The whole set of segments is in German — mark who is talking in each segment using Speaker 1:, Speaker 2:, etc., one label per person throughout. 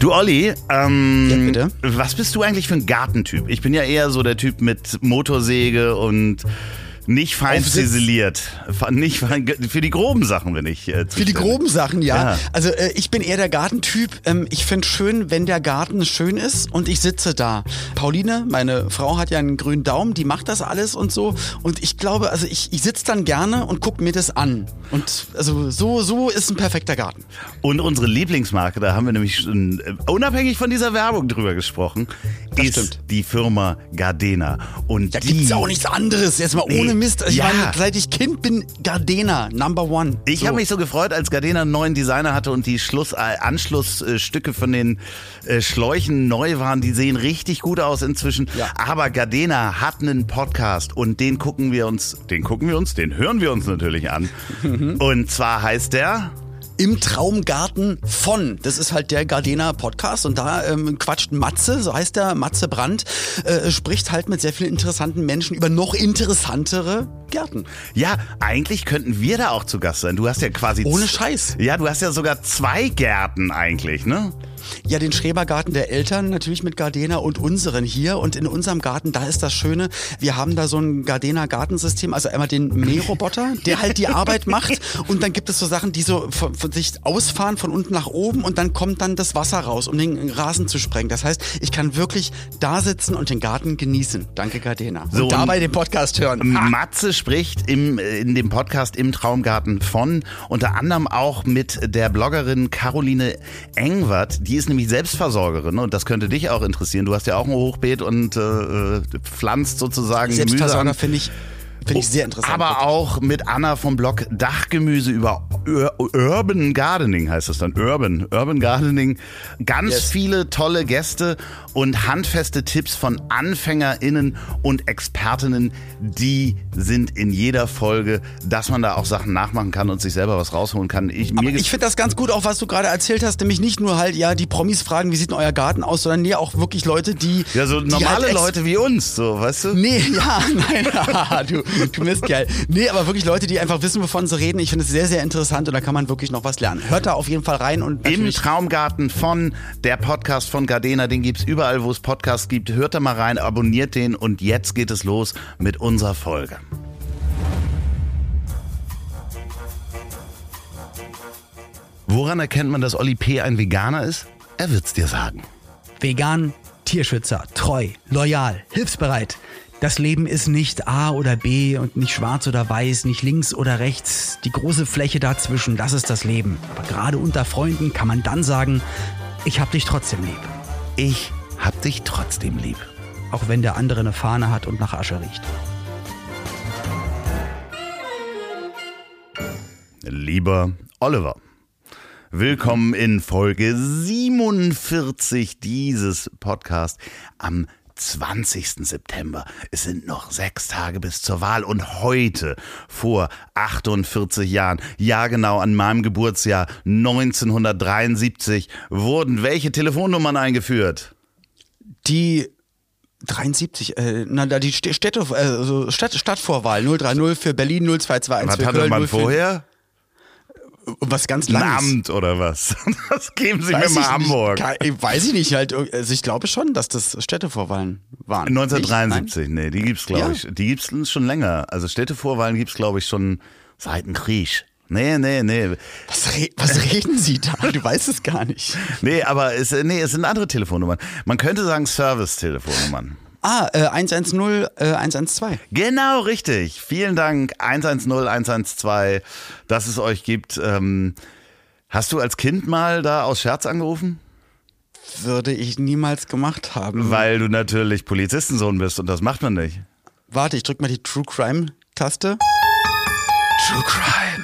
Speaker 1: Du Olli, ähm,
Speaker 2: Ja,
Speaker 1: was bist du eigentlich für ein Gartentyp? Ich bin ja eher so der Typ mit Motorsäge und nicht fein ziseliert. Nicht fein, für die groben Sachen bin ich. Äh,
Speaker 2: Für die groben Sachen, ja.
Speaker 1: Ja.
Speaker 2: Also äh, ich bin eher der Gartentyp. Ähm, ich finde schön, wenn der Garten schön ist und ich sitze da. Pauline, meine Frau hat ja einen grünen Daumen, die macht das alles und so. Und ich glaube, also ich, ich sitze dann gerne und gucke mir das an. Und also so, so ist ein perfekter Garten.
Speaker 1: Und unsere Lieblingsmarke, da haben wir nämlich schon äh, unabhängig von dieser Werbung drüber gesprochen,
Speaker 2: Das
Speaker 1: ist
Speaker 2: stimmt.
Speaker 1: die Firma Gardena. Und
Speaker 2: Da
Speaker 1: die,
Speaker 2: gibt's auch nichts anderes. Jetzt mal
Speaker 1: Nee.
Speaker 2: Ohne Mist. Ich
Speaker 1: Ja.
Speaker 2: meine, seit ich Kind bin, Gardena, Number One.
Speaker 1: Ich
Speaker 2: so.
Speaker 1: habe mich so gefreut, als Gardena einen neuen Designer hatte und die Schluss, äh, Anschlussstücke von den äh, Schläuchen neu waren. Die sehen richtig gut aus inzwischen.
Speaker 2: Ja.
Speaker 1: Aber Gardena hat einen Podcast und den gucken wir uns, den gucken wir uns, den hören wir uns natürlich an.
Speaker 2: Mhm.
Speaker 1: Und zwar heißt der
Speaker 2: Im Traumgarten von. Das ist halt der Gardena Podcast und da ähm, quatscht Matze, so heißt der, Matze Brandt, äh, spricht halt mit sehr vielen interessanten Menschen über noch interessantere Gärten.
Speaker 1: Ja, eigentlich könnten wir da auch zu Gast sein. Du hast ja quasi
Speaker 2: Ohne Scheiß.
Speaker 1: Ja, du hast ja sogar zwei Gärten eigentlich, ne?
Speaker 2: Ja, den Schrebergarten der Eltern natürlich mit Gardena und unseren hier. Und in unserem Garten, da ist das Schöne, wir haben da so ein Gardena Gartensystem, also einmal den Mähroboter, der halt die Arbeit macht. Und dann gibt es so Sachen, die so von, von sich ausfahren von unten nach oben und dann kommt dann das Wasser raus, um den Rasen zu sprengen. Das heißt, ich kann wirklich da sitzen und den Garten genießen. Danke Gardena.
Speaker 1: So,
Speaker 2: und dabei den Podcast hören.
Speaker 1: Matze spricht im, äh, in dem Podcast im Traumgarten von unter anderem auch mit der Bloggerin Caroline Engwert. Die ist nämlich Selbstversorgerin und das könnte dich auch interessieren. Du hast ja auch ein Hochbeet und äh, pflanzt sozusagen Gemüse
Speaker 2: Selbstversorger finde ich, finde ich sehr interessant.
Speaker 1: Aber auch mit Anna vom Blog Dachgemüse über Ur Urban Gardening heißt es dann. Urban, Urban Gardening. Ganz
Speaker 2: Yes.
Speaker 1: viele tolle Gäste und handfeste Tipps von AnfängerInnen und Expertinnen, die sind in jeder Folge, dass man da auch Sachen nachmachen kann und sich selber was rausholen kann. Ich,
Speaker 2: Aber ich finde das ganz gut, auch was du gerade erzählt hast, nämlich nicht nur halt, ja, die Promis fragen, wie sieht denn euer Garten aus, sondern nee, auch wirklich Leute, die.
Speaker 1: ja, so
Speaker 2: die
Speaker 1: normale
Speaker 2: halt
Speaker 1: Leute wie uns, so, weißt du?
Speaker 2: Nee, ja, nein, haha, du, du Mistkerl. Nee, aber wirklich Leute, die einfach wissen, wovon sie reden. Ich finde es sehr, sehr interessant und da kann man wirklich noch was lernen. Hört da auf jeden Fall rein und
Speaker 1: Im Traumgarten von der Podcast von Gardena, den gibt's überall, wo es Podcasts gibt. Hört da mal rein, abonniert den und jetzt geht es los mit unserer Folge. Woran erkennt man, dass Olli P. ein Veganer ist? Er wird's dir sagen.
Speaker 3: Vegan, Tierschützer, treu, loyal, hilfsbereit. Das Leben ist nicht A oder B und nicht schwarz oder weiß, nicht links oder rechts. Die große Fläche dazwischen, das ist das Leben. Aber gerade unter Freunden kann man dann sagen, ich hab dich trotzdem lieb.
Speaker 1: Ich hab dich trotzdem lieb.
Speaker 3: Auch wenn der andere eine Fahne hat und nach Asche riecht.
Speaker 1: Lieber Oliver, willkommen in Folge 47 dieses Podcasts am 20. September. Es sind noch sechs Tage bis zur Wahl und heute vor 48 Jahren, ja genau an meinem Geburtsjahr 1973, wurden welche Telefonnummern eingeführt?
Speaker 2: Die 73, äh, na, da die St- Städte, also Stadt, Stadtvorwahl 030 für Berlin 0221
Speaker 1: Was
Speaker 2: für
Speaker 1: hatte
Speaker 2: Köln
Speaker 1: man
Speaker 2: 04
Speaker 1: vorher?
Speaker 2: Was ganz
Speaker 1: Ein
Speaker 2: langes.
Speaker 1: Amt oder was? Das geben Sie mir
Speaker 2: Weiß
Speaker 1: mal
Speaker 2: ich
Speaker 1: Hamburg.
Speaker 2: Nicht, weiß ich nicht, halt, also ich glaube schon, dass das Städtevorwahlen waren.
Speaker 1: 1973, nee, die gibt's glaube
Speaker 2: Ja.
Speaker 1: ich. Die gibt's schon länger. Also Städtevorwahlen gibt's glaube ich schon seit dem Krieg. Nee, nee, nee.
Speaker 2: Was, re was reden Sie da? Du weißt es gar nicht.
Speaker 1: Nee, aber es, nee, es sind andere Telefonnummern. Man könnte sagen Service-Telefonnummern.
Speaker 2: Ah, äh, 110, äh, 112.
Speaker 1: Genau, richtig. Vielen Dank. 110, 112, dass es euch gibt. Ähm, hast du als Kind mal da aus Scherz angerufen?
Speaker 2: Würde ich niemals gemacht haben.
Speaker 1: Weil du natürlich Polizistensohn bist und das macht man nicht.
Speaker 2: Warte, ich drück mal die True Crime Taste. True Crime.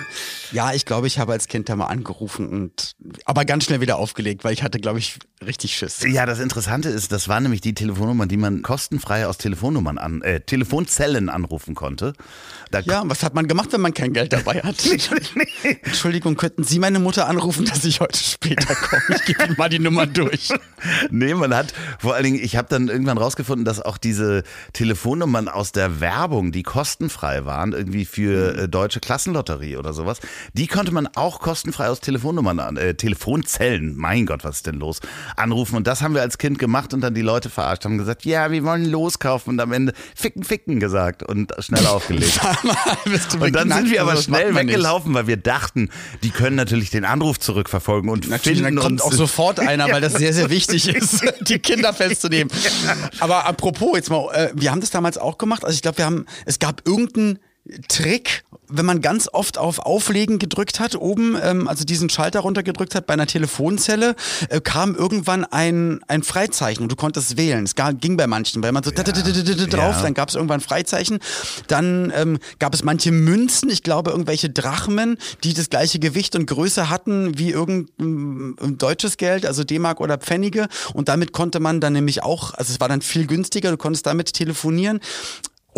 Speaker 2: Ja, ich glaube, ich habe als Kind da mal angerufen und aber ganz schnell wieder aufgelegt, weil ich hatte, glaube ich, richtig Schiss.
Speaker 1: Ja, das Interessante ist, das waren nämlich die Telefonnummern, die man kostenfrei aus Telefonnummern an, äh, Telefonzellen anrufen konnte. Da
Speaker 2: Ja, was hat man gemacht, wenn man kein Geld dabei hat? Entschuldigung, könnten Sie meine Mutter anrufen, dass ich heute später komme? Ich gebe Ihnen mal die Nummer durch.
Speaker 1: Nee, man hat vor allen Dingen, ich habe dann irgendwann rausgefunden, dass auch diese Telefonnummern aus der Werbung, die kostenfrei waren, irgendwie für äh, deutsche Klassenlotterie oder sowas, Die konnte man auch kostenfrei aus Telefonnummern, an- äh, Telefonzellen, mein Gott, was ist denn los, anrufen. Und das haben wir als Kind gemacht und dann die Leute verarscht, haben gesagt, ja, wir wollen loskaufen und am Ende ficken, ficken gesagt und schnell aufgelegt. Und dann sind wir aber
Speaker 2: Also,
Speaker 1: schnell weggelaufen, weil wir dachten, die können natürlich den Anruf zurückverfolgen und
Speaker 2: Natürlich,
Speaker 1: finden
Speaker 2: dann kommt
Speaker 1: uns.
Speaker 2: auch sofort einer, weil das sehr, sehr wichtig ist, die Kinder festzunehmen. Aber apropos, jetzt mal, äh, wir haben das damals auch gemacht. Also ich glaube, wir haben, es gab irgendeinen Trick, wenn man ganz oft auf Auflegen gedrückt hat, oben, ähm, also diesen Schalter runtergedrückt hat bei einer Telefonzelle, äh, kam irgendwann ein, ein Freizeichen und du konntest wählen. Es ging bei manchen, weil man so drauf,
Speaker 1: Ja.
Speaker 2: dann gab es irgendwann Freizeichen. Dann ähm, gab es manche Münzen, ich glaube irgendwelche Drachmen, die das gleiche Gewicht und Größe hatten wie irgendein ähm, deutsches Geld, also D-Mark oder Pfennige. Und damit konnte man dann nämlich auch, also es war dann viel günstiger, du konntest damit telefonieren.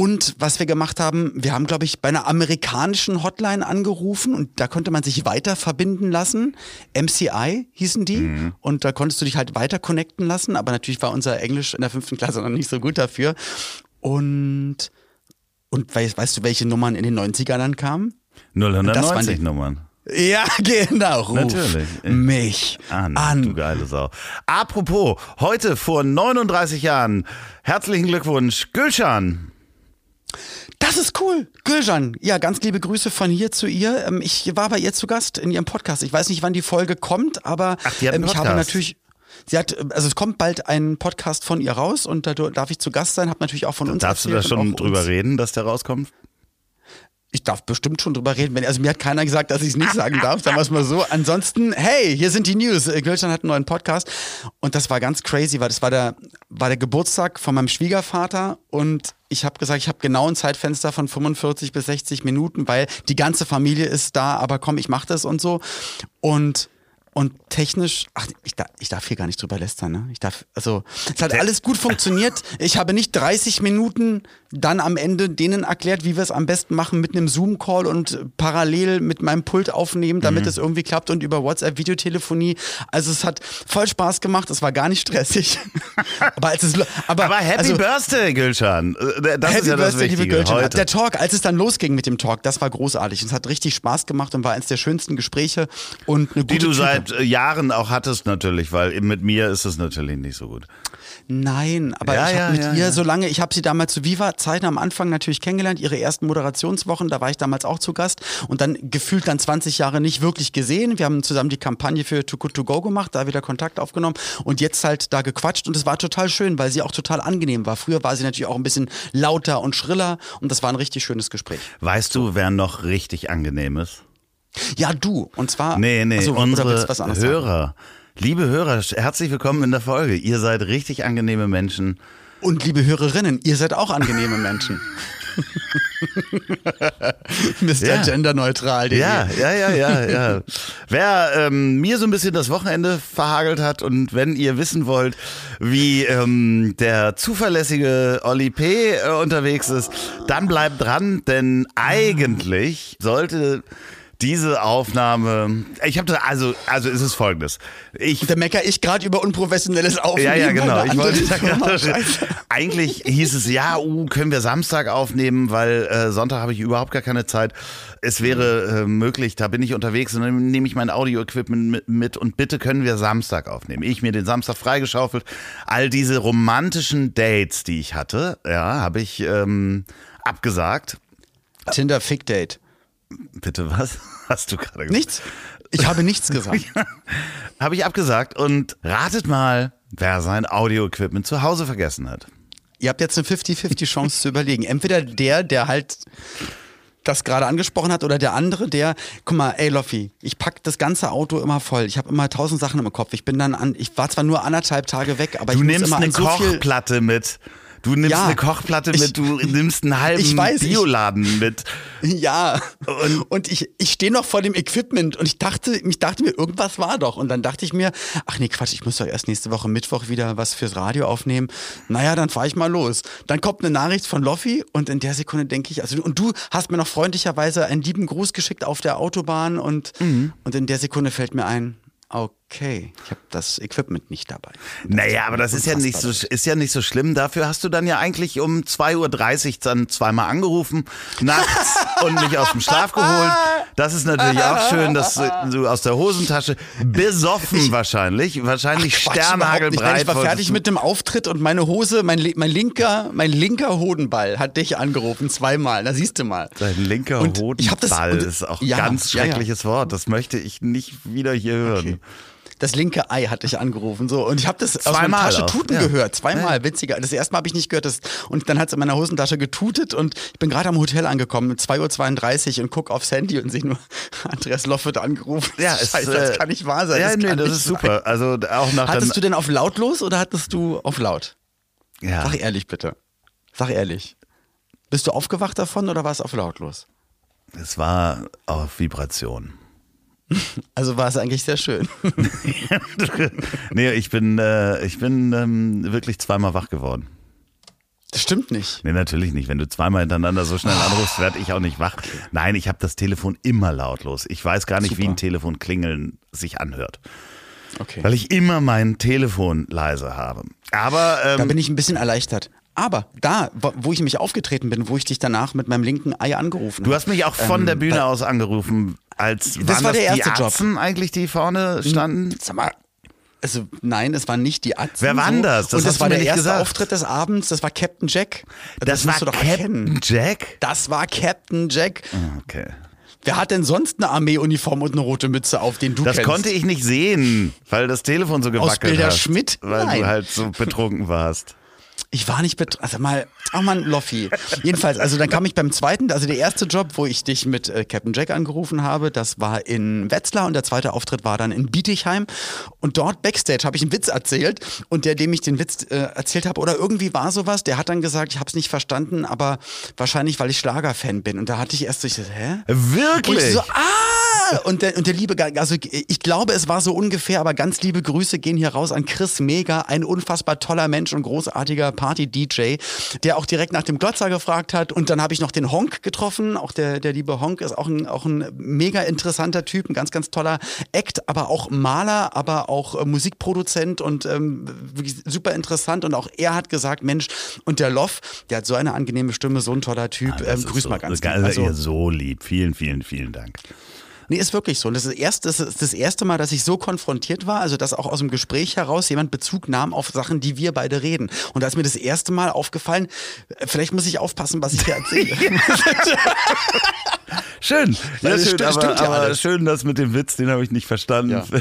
Speaker 2: Und was wir gemacht haben, wir haben, glaube ich, bei einer amerikanischen Hotline angerufen und da konnte man sich weiter verbinden lassen. MCI hießen die. Und da konntest du dich halt weiter connecten lassen. Aber natürlich war unser Englisch in der fünften Klasse noch nicht so gut dafür. Und, und weißt, weißt du, welche Nummern in den 90ern dann kamen? Das waren
Speaker 1: 090
Speaker 2: die-
Speaker 1: Nummern.
Speaker 2: Ja, genau. Ruf
Speaker 1: Natürlich.
Speaker 2: mich
Speaker 1: An,
Speaker 2: an.
Speaker 1: du geile Sau. Apropos, heute vor 39 Jahren, herzlichen Glückwunsch, Gülschan.
Speaker 2: Das ist cool. Gülcan, ja, ganz liebe Grüße von hier zu ihr. Ähm, Ich war bei ihr zu Gast in ihrem Podcast. Ich weiß nicht, wann die Folge kommt, aber
Speaker 1: Ach,
Speaker 2: ähm, ich habe natürlich. Sie hat, also es kommt bald ein Podcast von ihr raus und da darf ich zu Gast sein, habe natürlich auch von uns
Speaker 1: Darfst du da schon drüber reden, dass der rauskommt?
Speaker 2: Ich darf bestimmt schon drüber reden. Wenn, also mir hat keiner gesagt, dass ich es nicht sagen darf. Sagen wir es mal so. Ansonsten, hey, hier sind die News. Äh, Gülcan hat einen neuen Podcast. Und das war ganz crazy, weil das war der, war der Geburtstag von meinem Schwiegervater. Und ich habe gesagt, ich habe genau ein Zeitfenster von 45 bis 60 Minuten, weil die ganze Familie ist da. Aber komm, ich mach das und so. Und und technisch, ach, ich, darf, ich darf hier gar nicht drüber lästern, ne? Ich darf, also, es hat alles gut funktioniert. Ich habe nicht 30 Minuten dann am Ende denen erklärt, wie wir es am besten machen mit einem Zoom-Call und parallel mit meinem Pult aufnehmen, damit
Speaker 1: Mhm.
Speaker 2: es irgendwie klappt und über WhatsApp Videotelefonie. Also es hat voll Spaß gemacht, es war gar nicht stressig. aber als es, aber,
Speaker 1: Aber Happy
Speaker 2: also,
Speaker 1: Birthday, Gülschan. Äh, Das
Speaker 2: Happy
Speaker 1: ist ja das
Speaker 2: Birthday, liebe
Speaker 1: Wichtige
Speaker 2: Gülcan.
Speaker 1: heute.
Speaker 2: Der Talk, als es dann losging mit dem Talk, das war großartig. Es hat richtig Spaß gemacht und war eines der schönsten Gespräche und eine gute
Speaker 1: Die du. Seit äh, Jahren auch hattest natürlich, weil mit mir ist es natürlich nicht so gut.
Speaker 2: Nein, aber
Speaker 1: Ja,
Speaker 2: ich habe
Speaker 1: ja,
Speaker 2: mit
Speaker 1: ja,
Speaker 2: ihr so lange, ich habe sie damals zu Viva-Zeiten am Anfang natürlich kennengelernt, ihre ersten Moderationswochen, da war ich damals auch zu Gast und dann gefühlt dann 20 Jahre nicht wirklich gesehen. Wir haben zusammen die Kampagne für Too Good To Go gemacht, da wieder Kontakt aufgenommen und jetzt halt da gequatscht und es war total schön, weil sie auch total angenehm war. Früher war sie natürlich auch ein bisschen lauter und schriller und das war ein richtig schönes Gespräch.
Speaker 1: Weißt du, wer noch richtig angenehm ist?
Speaker 2: Ja, du, und zwar...
Speaker 1: Nee, nee,
Speaker 2: willst
Speaker 1: unsere
Speaker 2: anderes sagen?
Speaker 1: Hörer. Liebe Hörer, herzlich willkommen in der Folge. Ihr seid richtig angenehme Menschen.
Speaker 2: Und liebe Hörerinnen, ihr seid auch angenehme Menschen. Mr.
Speaker 1: Ja.
Speaker 2: Genderneutral.
Speaker 1: Ja, ja, ja, ja, ja. Wer ähm, mir so ein bisschen das Wochenende verhagelt hat und wenn ihr wissen wollt, wie ähm, der zuverlässige Oli P. Äh, unterwegs ist, dann bleibt dran, denn eigentlich sollte diese Aufnahme, ich habe da, also, also ist es folgendes. Ich
Speaker 2: Da mecker ich gerade über unprofessionelles Aufnehmen.
Speaker 1: ja, ja, genau. Ich wollte da
Speaker 2: Scheiße.
Speaker 1: Eigentlich hieß es, ja, uh, können wir Samstag aufnehmen, weil äh, Sonntag habe ich überhaupt gar keine Zeit. Es wäre äh, möglich, da bin ich unterwegs und dann nehme ich mein Audio-Equipment mit, mit und bitte können wir Samstag aufnehmen. Ich mir den Samstag freigeschaufelt. All diese romantischen Dates, die ich hatte, ja, habe ich ähm, abgesagt.
Speaker 2: Tinder Fick Date.
Speaker 1: Bitte was? Hast du gerade gesagt?
Speaker 2: Nichts? Ich habe nichts gesagt.
Speaker 1: Habe ich abgesagt und ratet mal, wer sein Audio-Equipment zu Hause vergessen hat.
Speaker 2: Ihr habt jetzt eine 50-50 Chance zu überlegen. Entweder der, der halt das gerade angesprochen hat oder der andere, der, guck mal, ey Loffi, ich pack das ganze Auto immer voll. Ich habe immer tausend Sachen im Kopf. Ich bin dann an, ich war zwar nur anderthalb Tage weg, aber
Speaker 1: Du
Speaker 2: ich muss
Speaker 1: nimmst
Speaker 2: immer
Speaker 1: eine
Speaker 2: an so
Speaker 1: Kochplatte mit. Du nimmst
Speaker 2: Ja,
Speaker 1: eine Kochplatte
Speaker 2: ich-
Speaker 1: mit, du nimmst einen halben
Speaker 2: Ich weiß, ich-
Speaker 1: Bioladen mit.
Speaker 2: Ja, und, ich, ich stehe noch vor dem Equipment und ich dachte, ich dachte mir, irgendwas war doch. Und dann dachte ich mir, ach nee, Quatsch, ich muss doch erst nächste Woche Mittwoch wieder was fürs Radio aufnehmen. Naja, dann fahre ich mal los. Dann kommt eine Nachricht von Loffi und in der Sekunde denke ich, also und du hast mir noch freundlicherweise einen lieben Gruß geschickt auf der Autobahn und,
Speaker 1: Mhm.
Speaker 2: und in der Sekunde fällt mir ein, Okay, ich habe das Equipment nicht dabei.
Speaker 1: Naja, aber das ist ja nicht so, ist ja nicht so schlimm. Dafür hast du dann ja eigentlich um 2.30 Uhr dann zweimal angerufen, nachts und mich aus dem Schlaf geholt. Das ist natürlich auch schön, dass du aus der Hosentasche besoffen wahrscheinlich, wahrscheinlich
Speaker 2: Quatsch, überhaupt nicht. Nein,
Speaker 1: sternhagelbreit.
Speaker 2: Ich war fertig mit dem Auftritt und meine Hose, mein, mein linker, mein linker Hodenball hat dich angerufen zweimal. Da siehst du mal.
Speaker 1: Dein linker
Speaker 2: Und
Speaker 1: Hodenball
Speaker 2: ich das- und-
Speaker 1: ist auch
Speaker 2: ja,
Speaker 1: ganz
Speaker 2: ja, ja.
Speaker 1: schreckliches Wort. Das möchte ich nicht wieder hier hören.
Speaker 2: Das linke Ei hat dich angerufen. So. Und ich habe das aus meiner
Speaker 1: Zweimal
Speaker 2: Tasche
Speaker 1: auch,
Speaker 2: tuten
Speaker 1: ja.
Speaker 2: gehört. Zweimal, witziger. Das erste Mal habe ich nicht gehört. Das, und dann hat es in meiner Hosentasche getutet und ich bin gerade am Hotel angekommen, 2.32 Uhr und guck aufs Handy und sehe nur, Andreas Loff wird angerufen.
Speaker 1: Ja, es,
Speaker 2: Scheiße,
Speaker 1: äh,
Speaker 2: das kann nicht wahr sein.
Speaker 1: Ja,
Speaker 2: das
Speaker 1: nee, das ist
Speaker 2: sein.
Speaker 1: super. Also auch nach
Speaker 2: Hattest du denn auf lautlos oder hattest du auf laut?
Speaker 1: ja.
Speaker 2: Sag ehrlich bitte. Sag ehrlich. Bist du aufgewacht davon oder war es auf lautlos?
Speaker 1: es war auf Vibration.
Speaker 2: Also war es eigentlich sehr schön.
Speaker 1: nee, ich bin, äh, ich bin ähm, wirklich zweimal wach geworden.
Speaker 2: Das stimmt nicht.
Speaker 1: Nee, natürlich nicht. Wenn du zweimal hintereinander so schnell anrufst, werde ich auch nicht wach. Nein, ich habe das Telefon immer lautlos. Ich weiß gar nicht, wie
Speaker 2: Super.
Speaker 1: ein Telefon klingeln sich anhört.
Speaker 2: Okay.
Speaker 1: Weil ich immer mein Telefon leise habe. Aber
Speaker 2: Da
Speaker 1: ähm,
Speaker 2: bin ich ein bisschen erleichtert. Aber da, wo ich nämlich aufgetreten bin, wo ich dich danach mit meinem linken Ei angerufen
Speaker 1: du
Speaker 2: habe.
Speaker 1: hast mich auch von
Speaker 2: Ähm,
Speaker 1: der Bühne
Speaker 2: da-
Speaker 1: aus angerufen, als
Speaker 2: Das
Speaker 1: waren
Speaker 2: war
Speaker 1: das
Speaker 2: der
Speaker 1: die
Speaker 2: erste Job.
Speaker 1: Arzten eigentlich, die vorne standen.
Speaker 2: Sag mal, also nein, es waren nicht die Atzen.
Speaker 1: Wer war denn das? Das
Speaker 2: Und das war der erste
Speaker 1: gesagt.
Speaker 2: Auftritt des Abends, das war Captain Jack.
Speaker 1: Das,
Speaker 2: musst
Speaker 1: war
Speaker 2: du doch
Speaker 1: Captain
Speaker 2: erkennen.
Speaker 1: Jack?
Speaker 2: Das war Captain Jack.
Speaker 1: Okay.
Speaker 2: Wer hat denn sonst eine Armeeuniform und eine rote Mütze auf, den du
Speaker 1: Das
Speaker 2: kennst?
Speaker 1: konnte ich nicht sehen, weil das Telefon so gewackelt
Speaker 2: Bilder
Speaker 1: hat.
Speaker 2: Schmidt?
Speaker 1: Weil
Speaker 2: Nein.
Speaker 1: du halt so betrunken warst.
Speaker 2: Ich war nicht betroffen. Also mal, ach man, Loffi. Jedenfalls, also dann kam ich beim zweiten, also der erste Job, wo ich dich mit äh, Captain Jack angerufen habe, das war in Wetzlar und der zweite Auftritt war dann in Bietigheim. Und dort backstage habe ich einen Witz erzählt und der, dem ich den Witz äh, erzählt habe, oder irgendwie war sowas, der hat dann gesagt, ich habe es nicht verstanden, aber wahrscheinlich, weil ich Schlagerfan bin. Und da hatte ich erst so, ich so, hä?
Speaker 1: Wirklich?
Speaker 2: Und ich so, ah! Und der, und der liebe, also ich glaube, es war so ungefähr, aber ganz liebe Grüße gehen hier raus an Chris Mega, ein unfassbar toller Mensch und großartiger Party-DJ, der auch direkt nach dem Glotzer gefragt hat. Und dann habe ich noch den Honk getroffen. Auch der, der liebe Honk ist auch ein, auch ein mega interessanter Typ, ein ganz, ganz toller Act, aber auch Maler, aber auch äh, Musikproduzent und ähm, wirklich super interessant. Und auch er hat gesagt, Mensch, und der Loff, der hat so eine angenehme Stimme, so ein toller Typ.
Speaker 1: Das
Speaker 2: ähm, grüß
Speaker 1: so,
Speaker 2: mal ganz
Speaker 1: das
Speaker 2: lieb.
Speaker 1: ist ihr so lieb. Vielen, vielen, vielen Dank.
Speaker 2: Nee, ist wirklich so. Und das ist, erst, das ist das erste Mal, dass ich so konfrontiert war, also dass auch aus dem Gespräch heraus jemand Bezug nahm auf Sachen, die wir beide reden. Und da ist mir das erste Mal aufgefallen, äh, vielleicht muss ich aufpassen, was ich hier erzähle.
Speaker 1: Schön. Ja,
Speaker 2: Das
Speaker 1: schön, aber,
Speaker 2: ja
Speaker 1: aber schön, das mit dem Witz, den habe ich nicht verstanden.
Speaker 2: Ja.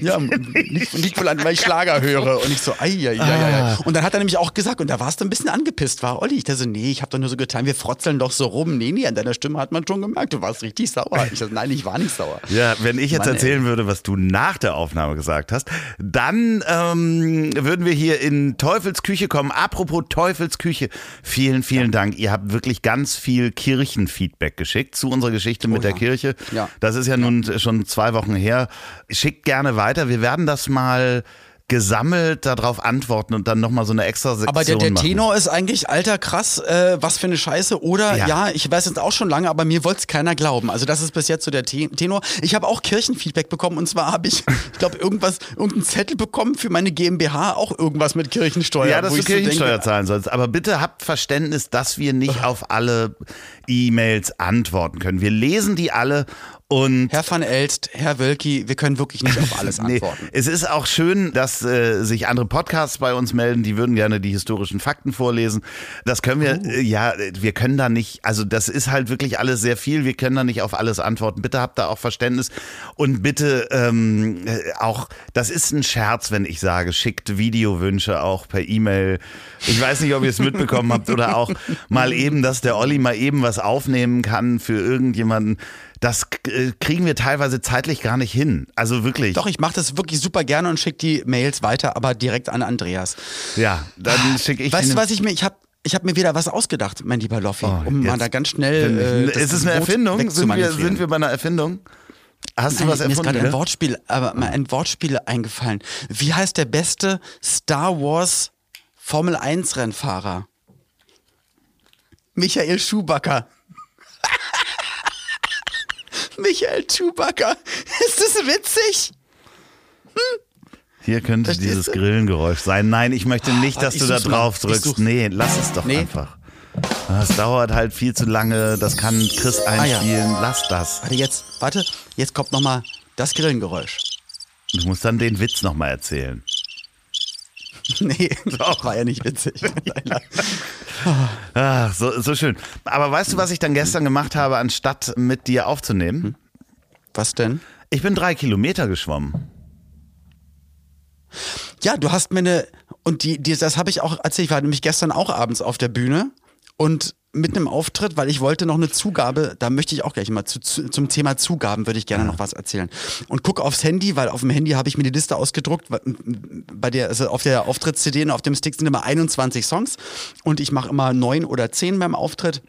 Speaker 2: Ja, liegt, liegt wohl an, weil ich Schlager höre. Und ich so, ei, ei, ei,
Speaker 1: Ah.
Speaker 2: Und dann hat er nämlich auch gesagt, und da warst du ein bisschen angepisst, war Olli. Ich dachte so, nee, ich habe doch nur so getan, wir frotzeln doch so rum. Nee, nee, an deiner Stimme hat man schon gemerkt, du warst richtig sauer. Ich so, nein, ich war nicht sauer.
Speaker 1: Ja, wenn ich jetzt
Speaker 2: Mann, ey.
Speaker 1: erzählen würde, was du nach der Aufnahme gesagt hast, dann ähm, würden wir hier in Teufels Küche kommen. Apropos Teufels Küche, vielen, vielen Dank. Ihr habt wirklich ganz viel Kirchenfeedback geschickt zu unserer Geschichte mit
Speaker 2: Oh
Speaker 1: der
Speaker 2: ja.
Speaker 1: Kirche.
Speaker 2: Ja.
Speaker 1: Das ist ja nun schon zwei Wochen her. Schickt gerne weiter. Wir werden das mal gesammelt darauf antworten und dann nochmal so eine extra Sektion
Speaker 2: Aber der, der
Speaker 1: machen.
Speaker 2: Tenor ist eigentlich, alter, krass, äh, was für eine Scheiße. Oder,
Speaker 1: Ja.
Speaker 2: ja, ich weiß jetzt auch schon lange, aber mir wollte es keiner glauben. Also das ist bis jetzt so der Te- Tenor. Ich habe auch Kirchenfeedback bekommen und zwar habe ich, ich glaube, irgendwas, irgendeinen Zettel bekommen für meine GmbH, auch irgendwas mit Kirchensteuer.
Speaker 1: Ja, dass
Speaker 2: wo
Speaker 1: du
Speaker 2: ich so
Speaker 1: Kirchensteuer
Speaker 2: denke,
Speaker 1: zahlen sollst. Aber bitte habt Verständnis, dass wir nicht auf alle E-Mails antworten können. Wir lesen die alle und
Speaker 2: Herr van Elst, Herr Wölki, wir können wirklich nicht auf alles
Speaker 1: Nee,
Speaker 2: antworten.
Speaker 1: es ist auch schön, dass äh, sich andere Podcasts bei uns melden, die würden gerne die historischen Fakten vorlesen. Das können wir,
Speaker 2: Oh.
Speaker 1: äh, ja, wir können da nicht, also das ist halt wirklich alles sehr viel, wir können da nicht auf alles antworten. Bitte habt da auch Verständnis und bitte ähm, äh, auch, das ist ein Scherz, wenn ich sage, schickt Videowünsche auch per E-Mail. Ich weiß nicht, ob ihr es mitbekommen habt oder auch mal eben, dass der Olli mal eben was aufnehmen kann für irgendjemanden. Das äh, kriegen wir teilweise zeitlich gar nicht hin. Also wirklich.
Speaker 2: Doch, ich mache das wirklich super gerne und schicke die Mails weiter, aber direkt an Andreas.
Speaker 1: Ja, dann schicke ich
Speaker 2: Weißt du, was ich mir, ich habe ich hab mir wieder was ausgedacht, mein lieber Loffi,
Speaker 1: Oh,
Speaker 2: um mal da ganz schnell. Äh,
Speaker 1: ist es eine
Speaker 2: Gebot
Speaker 1: Erfindung? Sind wir, sind wir bei einer Erfindung? Hast du
Speaker 2: Nein,
Speaker 1: was
Speaker 2: mir ist gerade
Speaker 1: erfunden?
Speaker 2: ein Wortspiel, aber mal ein Wortspiel eingefallen. Wie heißt der beste Star Wars Formel 1 Rennfahrer? Michael Schubacker. Michael Schubacker. Ist das witzig?
Speaker 1: Hier könnte
Speaker 2: Verstehst
Speaker 1: dieses
Speaker 2: du?
Speaker 1: Grillengeräusch sein. Nein, ich möchte nicht, dass
Speaker 2: ich
Speaker 1: du da drauf drückst. Nee, lass es doch
Speaker 2: Nee.
Speaker 1: einfach. Das dauert halt viel zu lange. Das kann Chris
Speaker 2: Ah, ja.
Speaker 1: einspielen. Lass das.
Speaker 2: Warte, jetzt, warte, jetzt kommt nochmal das Grillengeräusch.
Speaker 1: Du musst dann den Witz nochmal erzählen.
Speaker 2: nee, war ja nicht witzig.
Speaker 1: Ach, so, so schön. Aber weißt du, was ich dann gestern gemacht habe, anstatt mit dir aufzunehmen?
Speaker 2: Was denn?
Speaker 1: Ich bin drei Kilometer geschwommen.
Speaker 2: Ja, du hast mir eine, und die, die, das habe ich auch erzählt, ich war nämlich gestern auch abends auf der Bühne und mit einem Auftritt, weil ich wollte noch eine Zugabe, da möchte ich auch gleich mal zu, zu, zum Thema Zugaben würde ich gerne noch was erzählen. Und guck aufs Handy, weil auf dem Handy habe ich mir die Liste ausgedruckt, weil, bei der, also auf der Auftritts-CD und auf dem Stick sind immer 21 Songs und ich mache immer neun oder zehn beim Auftritt.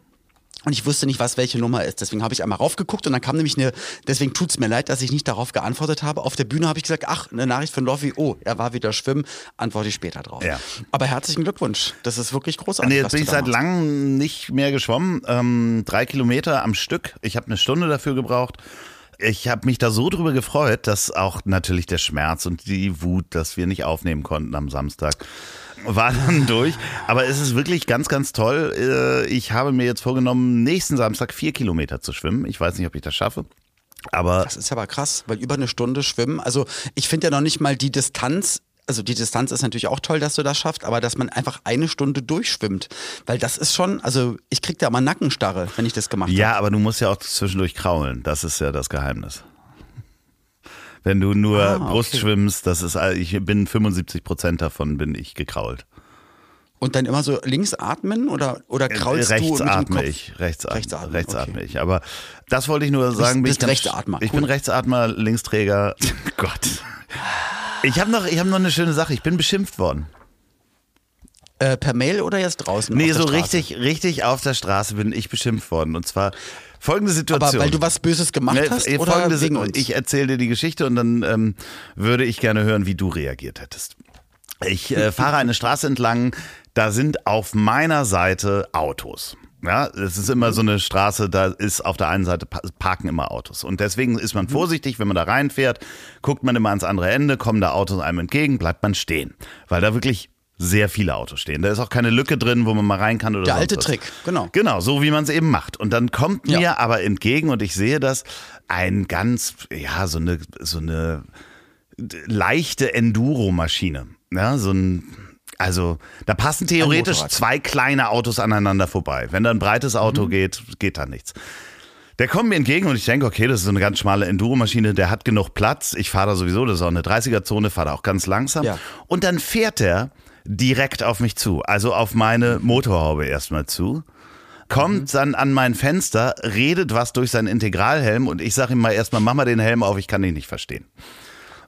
Speaker 2: Und ich wusste nicht, was welche Nummer ist. Deswegen habe ich einmal raufgeguckt und dann kam nämlich eine, deswegen tut's mir leid, dass ich nicht darauf geantwortet habe. Auf der Bühne habe ich gesagt, ach, eine Nachricht von Loffi, oh, er war wieder schwimmen, antworte ich später drauf.
Speaker 1: Ja.
Speaker 2: Aber herzlichen Glückwunsch. Das ist wirklich großartig.
Speaker 1: Nee, jetzt bin ich seit langem nicht mehr geschwommen. Ähm, drei Kilometer am Stück. Ich habe eine Stunde dafür gebraucht. Ich habe mich da so drüber gefreut, dass auch natürlich der Schmerz und die Wut, dass wir nicht aufnehmen konnten am Samstag, war dann durch. Aber es ist wirklich ganz, ganz toll. Äh, Ich habe mir jetzt vorgenommen, nächsten Samstag vier Kilometer zu schwimmen. Ich weiß nicht, ob ich das schaffe. Aber
Speaker 2: Das ist aber krass, weil über eine Stunde schwimmen, also ich finde ja noch nicht mal die Distanz, also die Distanz ist natürlich auch toll, dass du das schaffst, aber dass man einfach eine Stunde durchschwimmt, weil das ist schon, also ich krieg da mal Nackenstarre, wenn ich das gemacht habe.
Speaker 1: Ja, aber du musst ja auch zwischendurch kraulen. Das ist ja das Geheimnis. Wenn du nur
Speaker 2: Ah, okay.
Speaker 1: Brust schwimmst, das ist, ich bin 75 Prozent davon bin ich gekrault.
Speaker 2: Und dann immer so links atmen oder, oder kraulst
Speaker 1: rechts
Speaker 2: du
Speaker 1: atme ich, rechts,
Speaker 2: Rechts
Speaker 1: atme,
Speaker 2: atmen,
Speaker 1: rechts
Speaker 2: okay.
Speaker 1: atme ich. Aber das wollte ich nur sagen. bin
Speaker 2: bist
Speaker 1: ganz-
Speaker 2: Rechtsatmer,
Speaker 1: Ich
Speaker 2: cool.
Speaker 1: bin Rechtsatmer, Linksträger. Gott. Ich habe noch, ich habe noch eine schöne Sache. Ich bin beschimpft worden.
Speaker 2: Äh, per Mail oder jetzt draußen?
Speaker 1: Nee, so richtig, richtig auf der Straße bin ich beschimpft worden. Und zwar folgende
Speaker 2: Aber
Speaker 1: Situation.
Speaker 2: weil du was Böses gemacht
Speaker 1: Ne,
Speaker 2: hast
Speaker 1: äh,
Speaker 2: oder
Speaker 1: folgende
Speaker 2: wegen uns?
Speaker 1: Ich erzähle dir die Geschichte und dann ähm, würde ich gerne hören, wie du reagiert hättest. Ich äh, fahre eine Straße entlang, da sind auf meiner Seite Autos. Ja, es ist immer so eine Straße, da ist auf der einen Seite pa- parken immer Autos. Und deswegen ist
Speaker 2: Mhm.
Speaker 1: man vorsichtig, wenn man da reinfährt, guckt man immer ans andere Ende, kommen da Autos einem entgegen, bleibt man stehen. Weil da wirklich sehr viele Autos stehen. Da ist auch keine Lücke drin, wo man mal rein kann oder
Speaker 2: Der alte
Speaker 1: was.
Speaker 2: Trick, genau.
Speaker 1: Genau, so wie man es eben macht. Und dann kommt mir
Speaker 2: Ja.
Speaker 1: aber entgegen und ich sehe das ein ganz, ja, so eine, so eine leichte Enduro-Maschine. Ja, so ein, also da passen theoretisch zwei kleine Autos aneinander vorbei. Wenn da ein breites Auto
Speaker 2: Mhm.
Speaker 1: geht, geht da nichts. Der kommt mir entgegen und ich denke, okay, das ist so eine ganz schmale Enduro-Maschine, der hat genug Platz. Ich fahre da sowieso, das ist auch eine 30er-Zone, fahre da auch ganz langsam.
Speaker 2: Ja.
Speaker 1: Und dann fährt er direkt auf mich zu, also auf meine Motorhaube erstmal zu. Kommt dann an mein Fenster, redet was durch seinen Integralhelm und ich sage ihm mal erstmal, mach mal den Helm auf, ich kann dich nicht verstehen.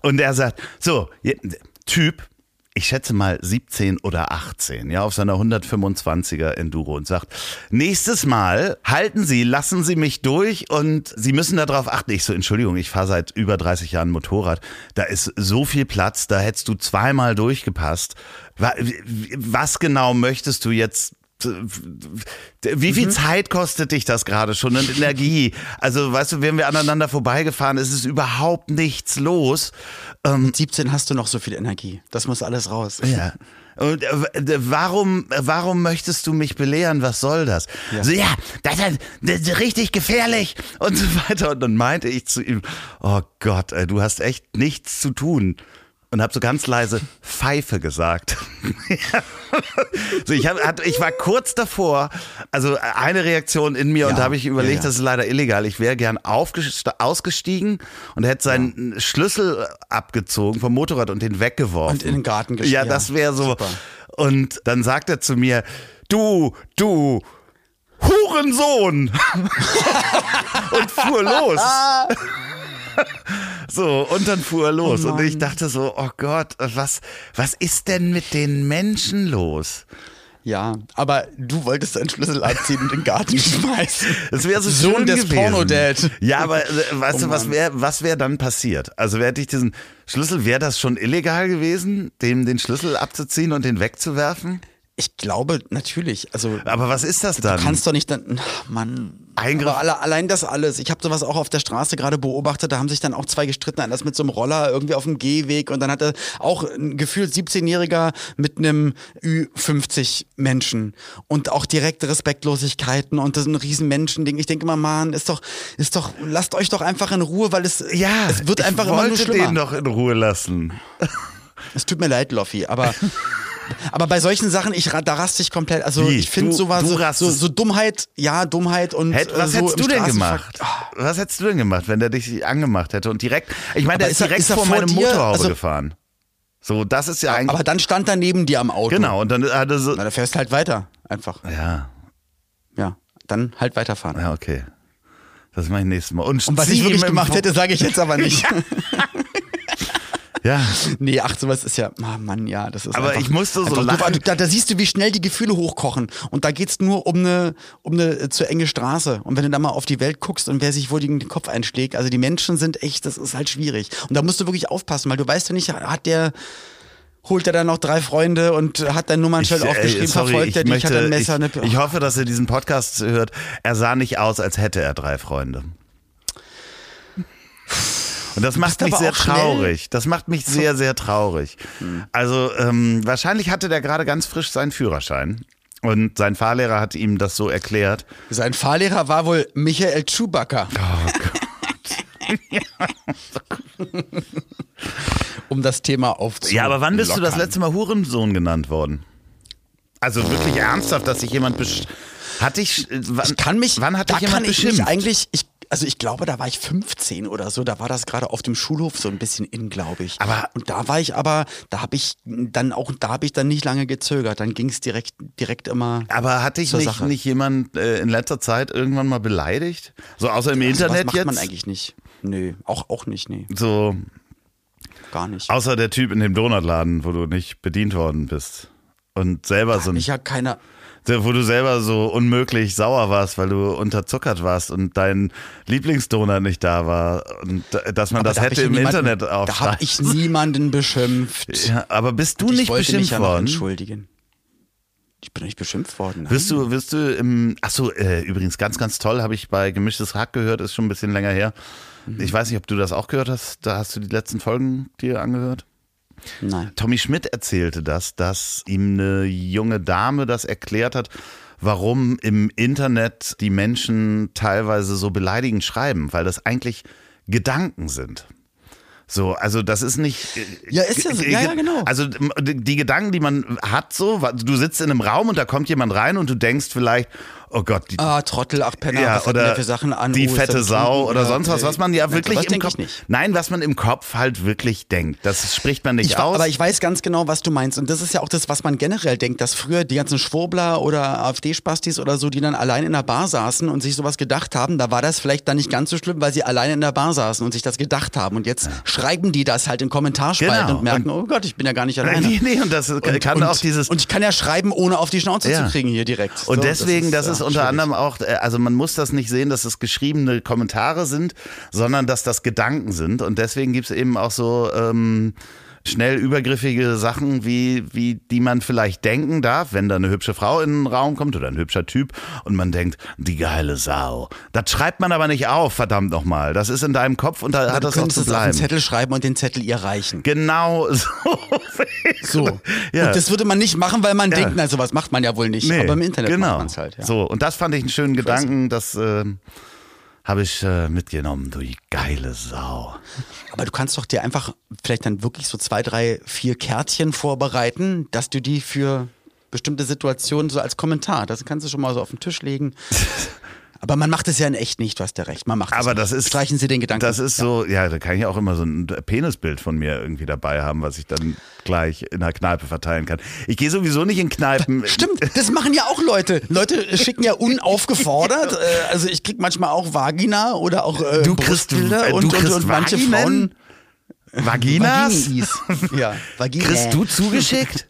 Speaker 1: Und er sagt, so, Typ, ich schätze mal 17 oder 18, ja, auf seiner 125er Enduro und sagt, nächstes Mal halten Sie, lassen Sie mich durch und Sie müssen darauf achten. Ich so, Entschuldigung, ich fahre seit über 30 Jahren Motorrad. Da ist so viel Platz, da hättest du zweimal durchgepasst. Wa- Was genau möchtest du jetzt wie viel Zeit kostet dich das gerade schon und Energie? Also, weißt du, wären wir aneinander vorbeigefahren, ist es überhaupt nichts los.
Speaker 2: Mit 17 hast du noch so viel Energie. Das muss alles raus.
Speaker 1: Ja. Und äh, w- warum, warum möchtest du mich belehren? Was soll das?
Speaker 2: Ja.
Speaker 1: So, ja, das ist, das ist richtig gefährlich und so weiter. Und dann meinte ich zu ihm, oh Gott, ey, du hast echt nichts zu tun. Und habe so ganz leise Pfeife gesagt. so, ich, hab, ich war kurz davor, also eine Reaktion in mir und
Speaker 2: Ja,
Speaker 1: da habe ich überlegt,
Speaker 2: ja, ja.
Speaker 1: das ist leider illegal. Ich wäre gern ausgestiegen und hätte seinen Schlüssel abgezogen vom Motorrad und den weggeworfen.
Speaker 2: Und in den Garten
Speaker 1: Ja,
Speaker 2: ja,
Speaker 1: das wäre so.
Speaker 2: super.
Speaker 1: Und dann sagt er zu mir, du, du, Hurensohn! und fuhr los. So, und dann fuhr er los.
Speaker 2: Oh
Speaker 1: und ich dachte so, oh Gott, was, was ist denn mit den Menschen los?
Speaker 2: Ja, aber du wolltest deinen Schlüssel abziehen und in den Garten schmeißen.
Speaker 1: Das wäre so
Speaker 2: Sohn
Speaker 1: schön
Speaker 2: des
Speaker 1: gewesen.
Speaker 2: Porno-Dad.
Speaker 1: Ja, aber äh, weißt
Speaker 2: Oh
Speaker 1: du, was wäre was wär dann passiert? Also hätte ich diesen Schlüssel, wäre das schon illegal gewesen, dem den Schlüssel abzuziehen und den wegzuwerfen?
Speaker 2: Ich glaube, natürlich. Also,
Speaker 1: Aber was ist das dann?
Speaker 2: du kannst doch nicht dann, Mann.
Speaker 1: Eingriff-
Speaker 2: alle, allein das alles. Ich habe sowas auch auf der Straße gerade beobachtet. Da haben sich dann auch zwei gestritten. Einer ist mit so einem Roller irgendwie auf dem Gehweg und dann hatte auch ein gefühlt 17-Jähriger mit einem Ü50 Menschen und auch direkte Respektlosigkeiten und das ist ein riesen Menschending. Ich denke immer, Mann, ist doch, ist doch, lasst euch doch einfach in Ruhe, weil es,
Speaker 1: ja,
Speaker 2: es wird einfach immer nur schlimmer.
Speaker 1: den doch in Ruhe lassen.
Speaker 2: Es tut mir leid, Loffi, aber. Aber bei solchen Sachen, ich, da raste ich komplett. Also
Speaker 1: Wie?
Speaker 2: ich finde sowas,
Speaker 1: du
Speaker 2: so, so, so Dummheit, ja, Dummheit und
Speaker 1: Hätt, was
Speaker 2: äh, so
Speaker 1: hättest du denn gemacht? Was hättest du denn gemacht, wenn der dich angemacht hätte und direkt, ich meine, der ist
Speaker 2: ist er-
Speaker 1: direkt
Speaker 2: ist er
Speaker 1: vor
Speaker 2: vor
Speaker 1: meinem? Motorhaube
Speaker 2: Also-
Speaker 1: gefahren. So, das ist ja eigentlich,
Speaker 2: Aber dann stand er neben dir am Auto.
Speaker 1: genau, und dann hat er so,
Speaker 2: Na, da fährst halt weiter. Einfach.
Speaker 1: ja,
Speaker 2: Ja. Dann halt weiterfahren.
Speaker 1: ja, okay. Das mache ich nächstes Mal. Und,
Speaker 2: Und was ich wirklich gemacht hätte, sage ich jetzt aber nicht.
Speaker 1: Ja,
Speaker 2: nee, ach, sowas ist ja, ah, Mann, ja, das ist
Speaker 1: Aber
Speaker 2: einfach,
Speaker 1: ich musste so lachen.
Speaker 2: Also, Da, da siehst du, wie schnell die Gefühle hochkochen. Und da geht's nur um eine, um eine äh, zu enge Straße. Und wenn du da mal auf die Welt guckst und wer sich wohl den Kopf einschlägt, also die Menschen sind echt, das ist halt schwierig. Und da musst du wirklich aufpassen, weil du weißt ja nicht, hat der, holt er dann noch drei Freunde und hat dein Nummernschild
Speaker 1: Ich, äh,
Speaker 2: aufgeschrieben,
Speaker 1: sorry,
Speaker 2: verfolgt
Speaker 1: ich
Speaker 2: er dich,
Speaker 1: möchte,
Speaker 2: hat ein Messer, eine,
Speaker 1: ich, ich hoffe, dass er diesen Podcast hört. Er sah nicht aus, als hätte er drei Freunde. Und das macht mich sehr
Speaker 2: auch schnell.
Speaker 1: traurig. Das macht mich sehr, sehr traurig. Also ähm, wahrscheinlich hatte der gerade ganz frisch seinen Führerschein. Und sein Fahrlehrer hat ihm das so erklärt.
Speaker 2: Sein Fahrlehrer war wohl Michael Schubacker. um das Thema aufzunehmen.
Speaker 1: Ja, aber wann bist du das letzte Mal Hurensohn genannt worden? Also wirklich ernsthaft, dass sich jemand besch hat dich äh, wann,
Speaker 2: Ich kann mich,
Speaker 1: wann hat dich jemand
Speaker 2: ich
Speaker 1: beschimpft?
Speaker 2: mich eigentlich, ich, also ich glaube, da war ich 15 oder so, da war das gerade auf dem Schulhof so ein bisschen in, glaube ich.
Speaker 1: Aber-
Speaker 2: und da war ich aber, da habe ich dann auch, da habe ich dann nicht lange gezögert, dann ging es direkt, direkt immer.
Speaker 1: Aber hat dich
Speaker 2: zur
Speaker 1: nicht,
Speaker 2: Sache.
Speaker 1: nicht jemand äh, in letzter Zeit irgendwann mal beleidigt? So außer im
Speaker 2: Also was
Speaker 1: Internet
Speaker 2: macht
Speaker 1: jetzt?
Speaker 2: man eigentlich nicht. Nö, auch, auch nicht, nee,
Speaker 1: So,
Speaker 2: gar nicht.
Speaker 1: außer der Typ in dem Donutladen, wo du nicht bedient worden bist. Und selber so ein,
Speaker 2: ich ja keine,
Speaker 1: wo du selber so unmöglich sauer warst, weil du unterzuckert warst und dein Lieblingsdonut nicht da war. Und da- dass man
Speaker 2: aber
Speaker 1: das
Speaker 2: da
Speaker 1: hätte im
Speaker 2: niemanden-
Speaker 1: Internet
Speaker 2: Da habe ich niemanden beschimpft.
Speaker 1: Ja, aber bist du
Speaker 2: ich
Speaker 1: nicht beschimpft
Speaker 2: ja
Speaker 1: worden?
Speaker 2: entschuldigen. Ich bin nicht beschimpft worden.
Speaker 1: Wirst du, wirst du im, achso, äh, übrigens ganz, ganz toll, habe ich bei Gemischtes Hack gehört, ist schon ein bisschen länger her.
Speaker 2: Mhm.
Speaker 1: Ich weiß nicht, ob du das auch gehört hast, da hast du die letzten Folgen dir angehört.
Speaker 2: Nein.
Speaker 1: Tommy Schmidt erzählte das, dass ihm eine junge Dame das erklärt hat, warum im Internet die Menschen teilweise so beleidigend schreiben, weil das eigentlich Gedanken sind. So, also das ist nicht. äh,
Speaker 2: Ja, ist ja so. Ja, ja, genau.
Speaker 1: Also die Gedanken, die man hat, so, du sitzt in einem Raum und da kommt jemand rein und du denkst vielleicht, oh Gott, die,
Speaker 2: Ah, Trottel, ach Penner,
Speaker 1: ja,
Speaker 2: was
Speaker 1: oder
Speaker 2: der für Sachen an?
Speaker 1: die
Speaker 2: Oh, ist
Speaker 1: fette Sau oder
Speaker 2: Ja,
Speaker 1: sonst was, was man ja wirklich im Kopf, nein, was man im Kopf halt wirklich denkt. Das spricht man nicht
Speaker 2: Ich,
Speaker 1: aus.
Speaker 2: aber ich weiß ganz genau, was du meinst. Und das ist ja auch das, was man generell denkt, dass früher die ganzen Schwurbler oder AfD-Spastis oder so, die dann allein in der Bar saßen und sich sowas gedacht haben, da war das vielleicht dann nicht ganz so schlimm, weil sie allein in der Bar saßen und sich das gedacht haben. Und jetzt schreiben die das halt in Kommentarspalten
Speaker 1: Genau.
Speaker 2: und merken, oh Gott, ich bin ja gar nicht alleine.
Speaker 1: Nee, nee, und das kann
Speaker 2: und,
Speaker 1: auch dieses.
Speaker 2: Und ich kann ja schreiben, ohne auf die Schnauze
Speaker 1: Ja.
Speaker 2: zu kriegen hier direkt.
Speaker 1: Und
Speaker 2: So,
Speaker 1: deswegen, das ist,
Speaker 2: ja,
Speaker 1: unter
Speaker 2: schwierig.
Speaker 1: anderem auch, äh, also man muss das nicht sehen, dass es geschriebene Kommentare sind, sondern dass das Gedanken sind. Und deswegen gibt es eben auch so ähm, schnell übergriffige Sachen, wie, wie die man vielleicht denken darf, wenn da eine hübsche Frau in den Raum kommt oder ein hübscher Typ und man denkt, die geile Sau. Das schreibt man aber nicht auf, verdammt nochmal. Das ist in deinem Kopf und da hat
Speaker 2: du
Speaker 1: das auch zu
Speaker 2: es auf einen
Speaker 1: bleiben.
Speaker 2: Zettel schreiben und den Zettel ihr reichen.
Speaker 1: Genau so.
Speaker 2: So.
Speaker 1: Ja.
Speaker 2: Und das würde man nicht machen, weil man
Speaker 1: Ja.
Speaker 2: denkt, na, sowas macht man ja wohl nicht.
Speaker 1: Nee,
Speaker 2: Aber im Internet
Speaker 1: genau.
Speaker 2: macht man es halt. Ja.
Speaker 1: So, und das fand ich einen schönen Gedanken, das äh, habe ich äh, mitgenommen, du geile Sau.
Speaker 2: Aber du kannst doch dir einfach vielleicht dann wirklich so zwei, drei, vier Kärtchen vorbereiten, dass du die für bestimmte Situationen so als Kommentar, das kannst du schon mal so auf den Tisch legen. Aber man macht es ja in echt nicht, du hast ja recht. Man macht es
Speaker 1: Aber
Speaker 2: nicht.
Speaker 1: das ist.
Speaker 2: Streichen Sie den Gedanken.
Speaker 1: Das ist so, ja, da kann ich auch immer so ein Penisbild von mir irgendwie dabei haben, was ich dann gleich in der Kneipe verteilen kann. Ich gehe sowieso nicht in Kneipen.
Speaker 2: Stimmt, das machen ja auch Leute. Leute schicken ja unaufgefordert. äh, also ich krieg manchmal auch Vagina oder auch äh,
Speaker 1: Du kriegst, äh, du
Speaker 2: und, und,
Speaker 1: kriegst
Speaker 2: und manche
Speaker 1: Vaginen?
Speaker 2: Frauen.
Speaker 1: Vaginas?
Speaker 2: Vaginis. Ja, Vagina.
Speaker 1: Kriegst du zugeschickt?